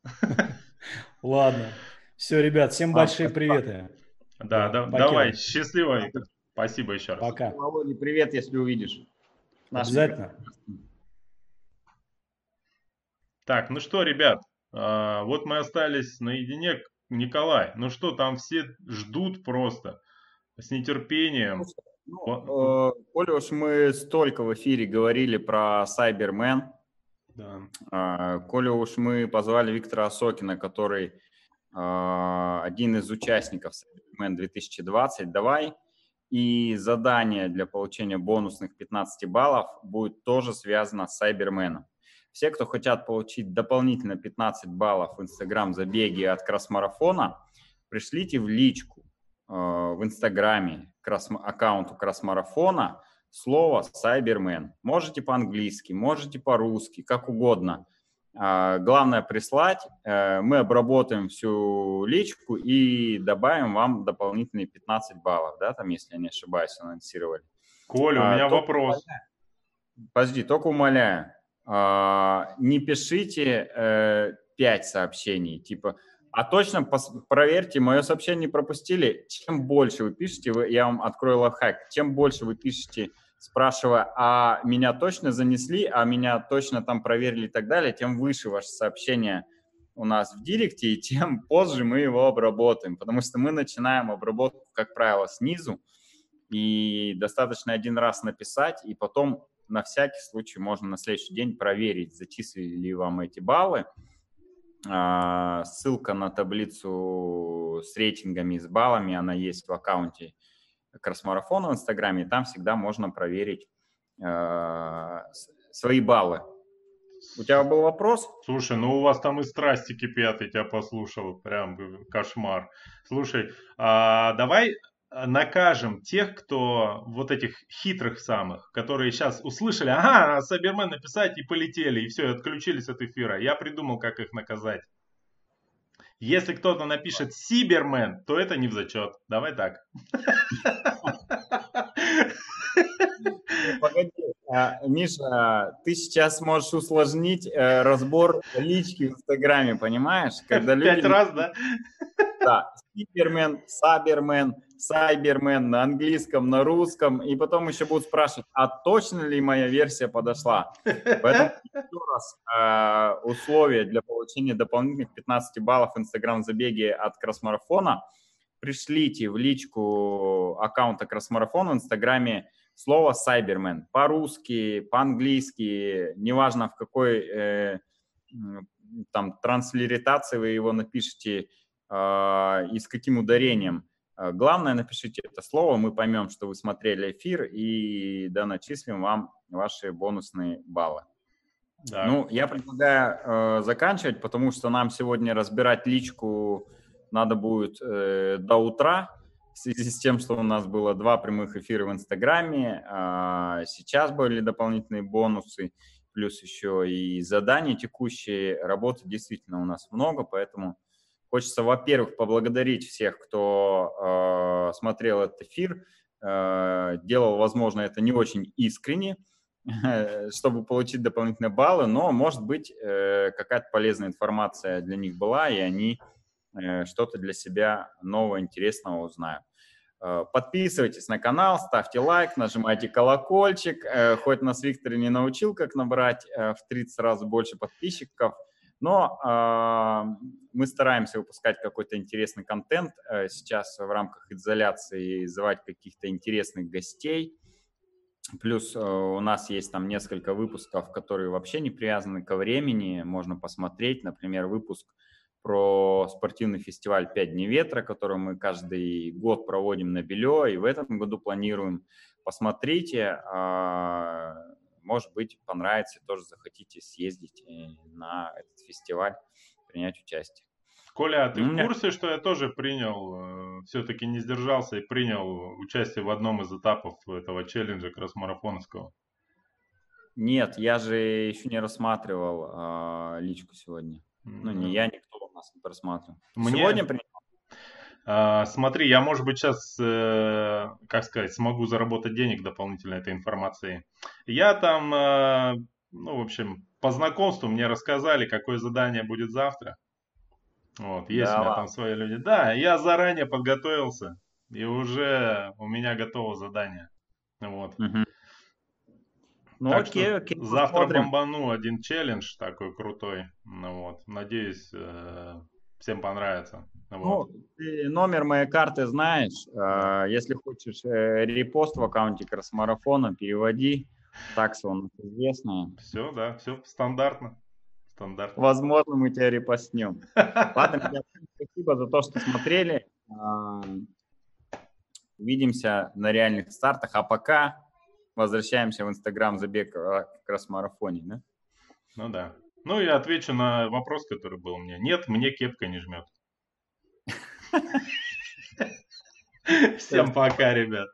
Speaker 3: Ладно. Все, ребят, всем большие приветы.
Speaker 2: Да, да, давай, счастливо, Виктор. Спасибо еще раз.
Speaker 3: Пока.
Speaker 1: Володя, привет, если увидишь.
Speaker 3: Обязательно.
Speaker 2: Так, ну что, ребят, а, вот мы остались наедине. Николай, ну что, там все ждут просто с нетерпением.
Speaker 1: Ну, э, Коля, уж мы столько в эфире говорили про Cyberman. Да. Э, Коля, уж мы позвали Виктора Осокина, который э, один из участников Cyberman 2020. Давай и задание для получения бонусных 15 баллов будет тоже связано с Cyberman. Все, кто хотят получить дополнительно 15 баллов в Инстаграм забеги от кросс-марафона, пришлите в личку э, в Инстаграме к аккаунту кросс-марафона слово «Сайбермен». Можете по-английски, можете по-русски, как угодно. Э, главное прислать, э, мы обработаем всю личку и добавим вам дополнительные 15 баллов, да, там, если я не ошибаюсь, анонсировали.
Speaker 2: Коля, у а, меня вопрос.
Speaker 1: Умоляю. Подожди, только умоляю, а, не пишите э, 5 сообщений, типа, а точно проверьте, мое сообщение пропустили. Чем больше вы пишете, вы, я вам открою лайфхак, чем больше вы пишете, спрашивая, а меня точно занесли, а меня точно там проверили и так далее, тем выше ваше сообщение у нас в директе, и тем позже мы его обработаем, потому что мы начинаем обработку, как правило, снизу, и достаточно один раз написать, и потом на всякий случай можно на следующий день проверить, зачислили ли вам эти баллы. А, ссылка на таблицу с рейтингами и с баллами, она есть в аккаунте Кросмарафона в Инстаграме, и там всегда можно проверить а, свои баллы. У тебя был вопрос?
Speaker 2: Слушай, ну у вас там и страсти кипят, я тебя послушал, прям кошмар. Слушай, а давай накажем тех, кто вот этих хитрых самых, которые сейчас услышали, ага, Сабермен написать и полетели, и все, и отключились от эфира. Я придумал, как их наказать. Если кто-то напишет Сибермен, то это не в зачет. Давай так.
Speaker 1: Погоди, а, Миша, ты сейчас можешь усложнить э, разбор лички в Инстаграме, понимаешь?
Speaker 2: Когда люди... Пять раз, да?
Speaker 1: Да, Сибермен, Сабермен, Сайбермен на английском, на русском, и потом еще будут спрашивать, а точно ли моя версия подошла? Поэтому еще раз э, условия для получения дополнительных 15 баллов Инстаграм-забеги от Кросмарафона. Пришлите в личку аккаунта Кросмарафона в Инстаграме слово Сайбермен по-русски, по-английски, неважно в какой э, там транслиритации вы его напишите и с каким ударением. Главное, напишите это слово, мы поймем, что вы смотрели эфир, и да, начислим вам ваши бонусные баллы. Да. Ну, я предлагаю э, заканчивать, потому что нам сегодня разбирать личку надо будет э, до утра в связи с тем, что у нас было два прямых эфира в Инстаграме, э, сейчас были дополнительные бонусы, плюс еще и задания текущие, работы действительно у нас много, поэтому хочется, во-первых, поблагодарить всех, кто э, смотрел этот эфир, э, делал, возможно, это не очень искренне, чтобы получить дополнительные баллы, но, может быть, э, какая-то полезная информация для них была, и они э, что-то для себя нового, интересного узнают. Э, подписывайтесь на канал, ставьте лайк, нажимайте колокольчик. Хоть нас Виктор и не научил, как набрать в 30 раз больше подписчиков, но мы стараемся выпускать какой-то интересный контент сейчас в рамках изоляции, звать каких-то интересных гостей – Плюс э, у нас есть там несколько выпусков, которые вообще не привязаны ко времени. Можно посмотреть, например, выпуск про спортивный фестиваль «Пять дней ветра», который мы каждый год проводим на Белё, и в этом году планируем. Посмотрите, а, может быть, понравится, тоже захотите съездить э, на этот фестиваль, принять участие.
Speaker 2: Коля, а ты в курсе, что я тоже принял, э, все-таки не сдержался и принял участие в одном из этапов этого челленджа кросс-марафоновского?
Speaker 1: Нет, я же еще не рассматривал а, личку сегодня. Mm-hmm. Ну, не я, никто у нас не просматривал.
Speaker 2: Мне... Сегодня принял? А, смотри, я, может быть, сейчас, э, как сказать, смогу заработать денег дополнительно этой информацией. Я там, э, ну, в общем, по знакомству мне рассказали, какое задание будет завтра. Вот, есть да, у меня там свои люди. Да, я заранее подготовился, и уже у меня готово задание. Вот. Угу. Ну так окей, окей. Завтра посмотрим. бомбану один челлендж такой крутой. Ну вот. Надеюсь, э, всем понравится.
Speaker 1: Ну, вот. ты номер моей карты знаешь. Э, если хочешь э, репост в аккаунте Красмарафона, переводи. Такса он известная.
Speaker 2: Все, да, все стандартно.
Speaker 1: Стандарт. Возможно, мы тебя репостнем. Ладно, ребят, спасибо за то, что смотрели. Увидимся на реальных стартах. А пока возвращаемся в Инстаграм забег как раз марафоне, да?
Speaker 2: Ну да. Ну, я отвечу на вопрос, который был у меня. Нет, мне кепка не жмет. Всем пока, ребят.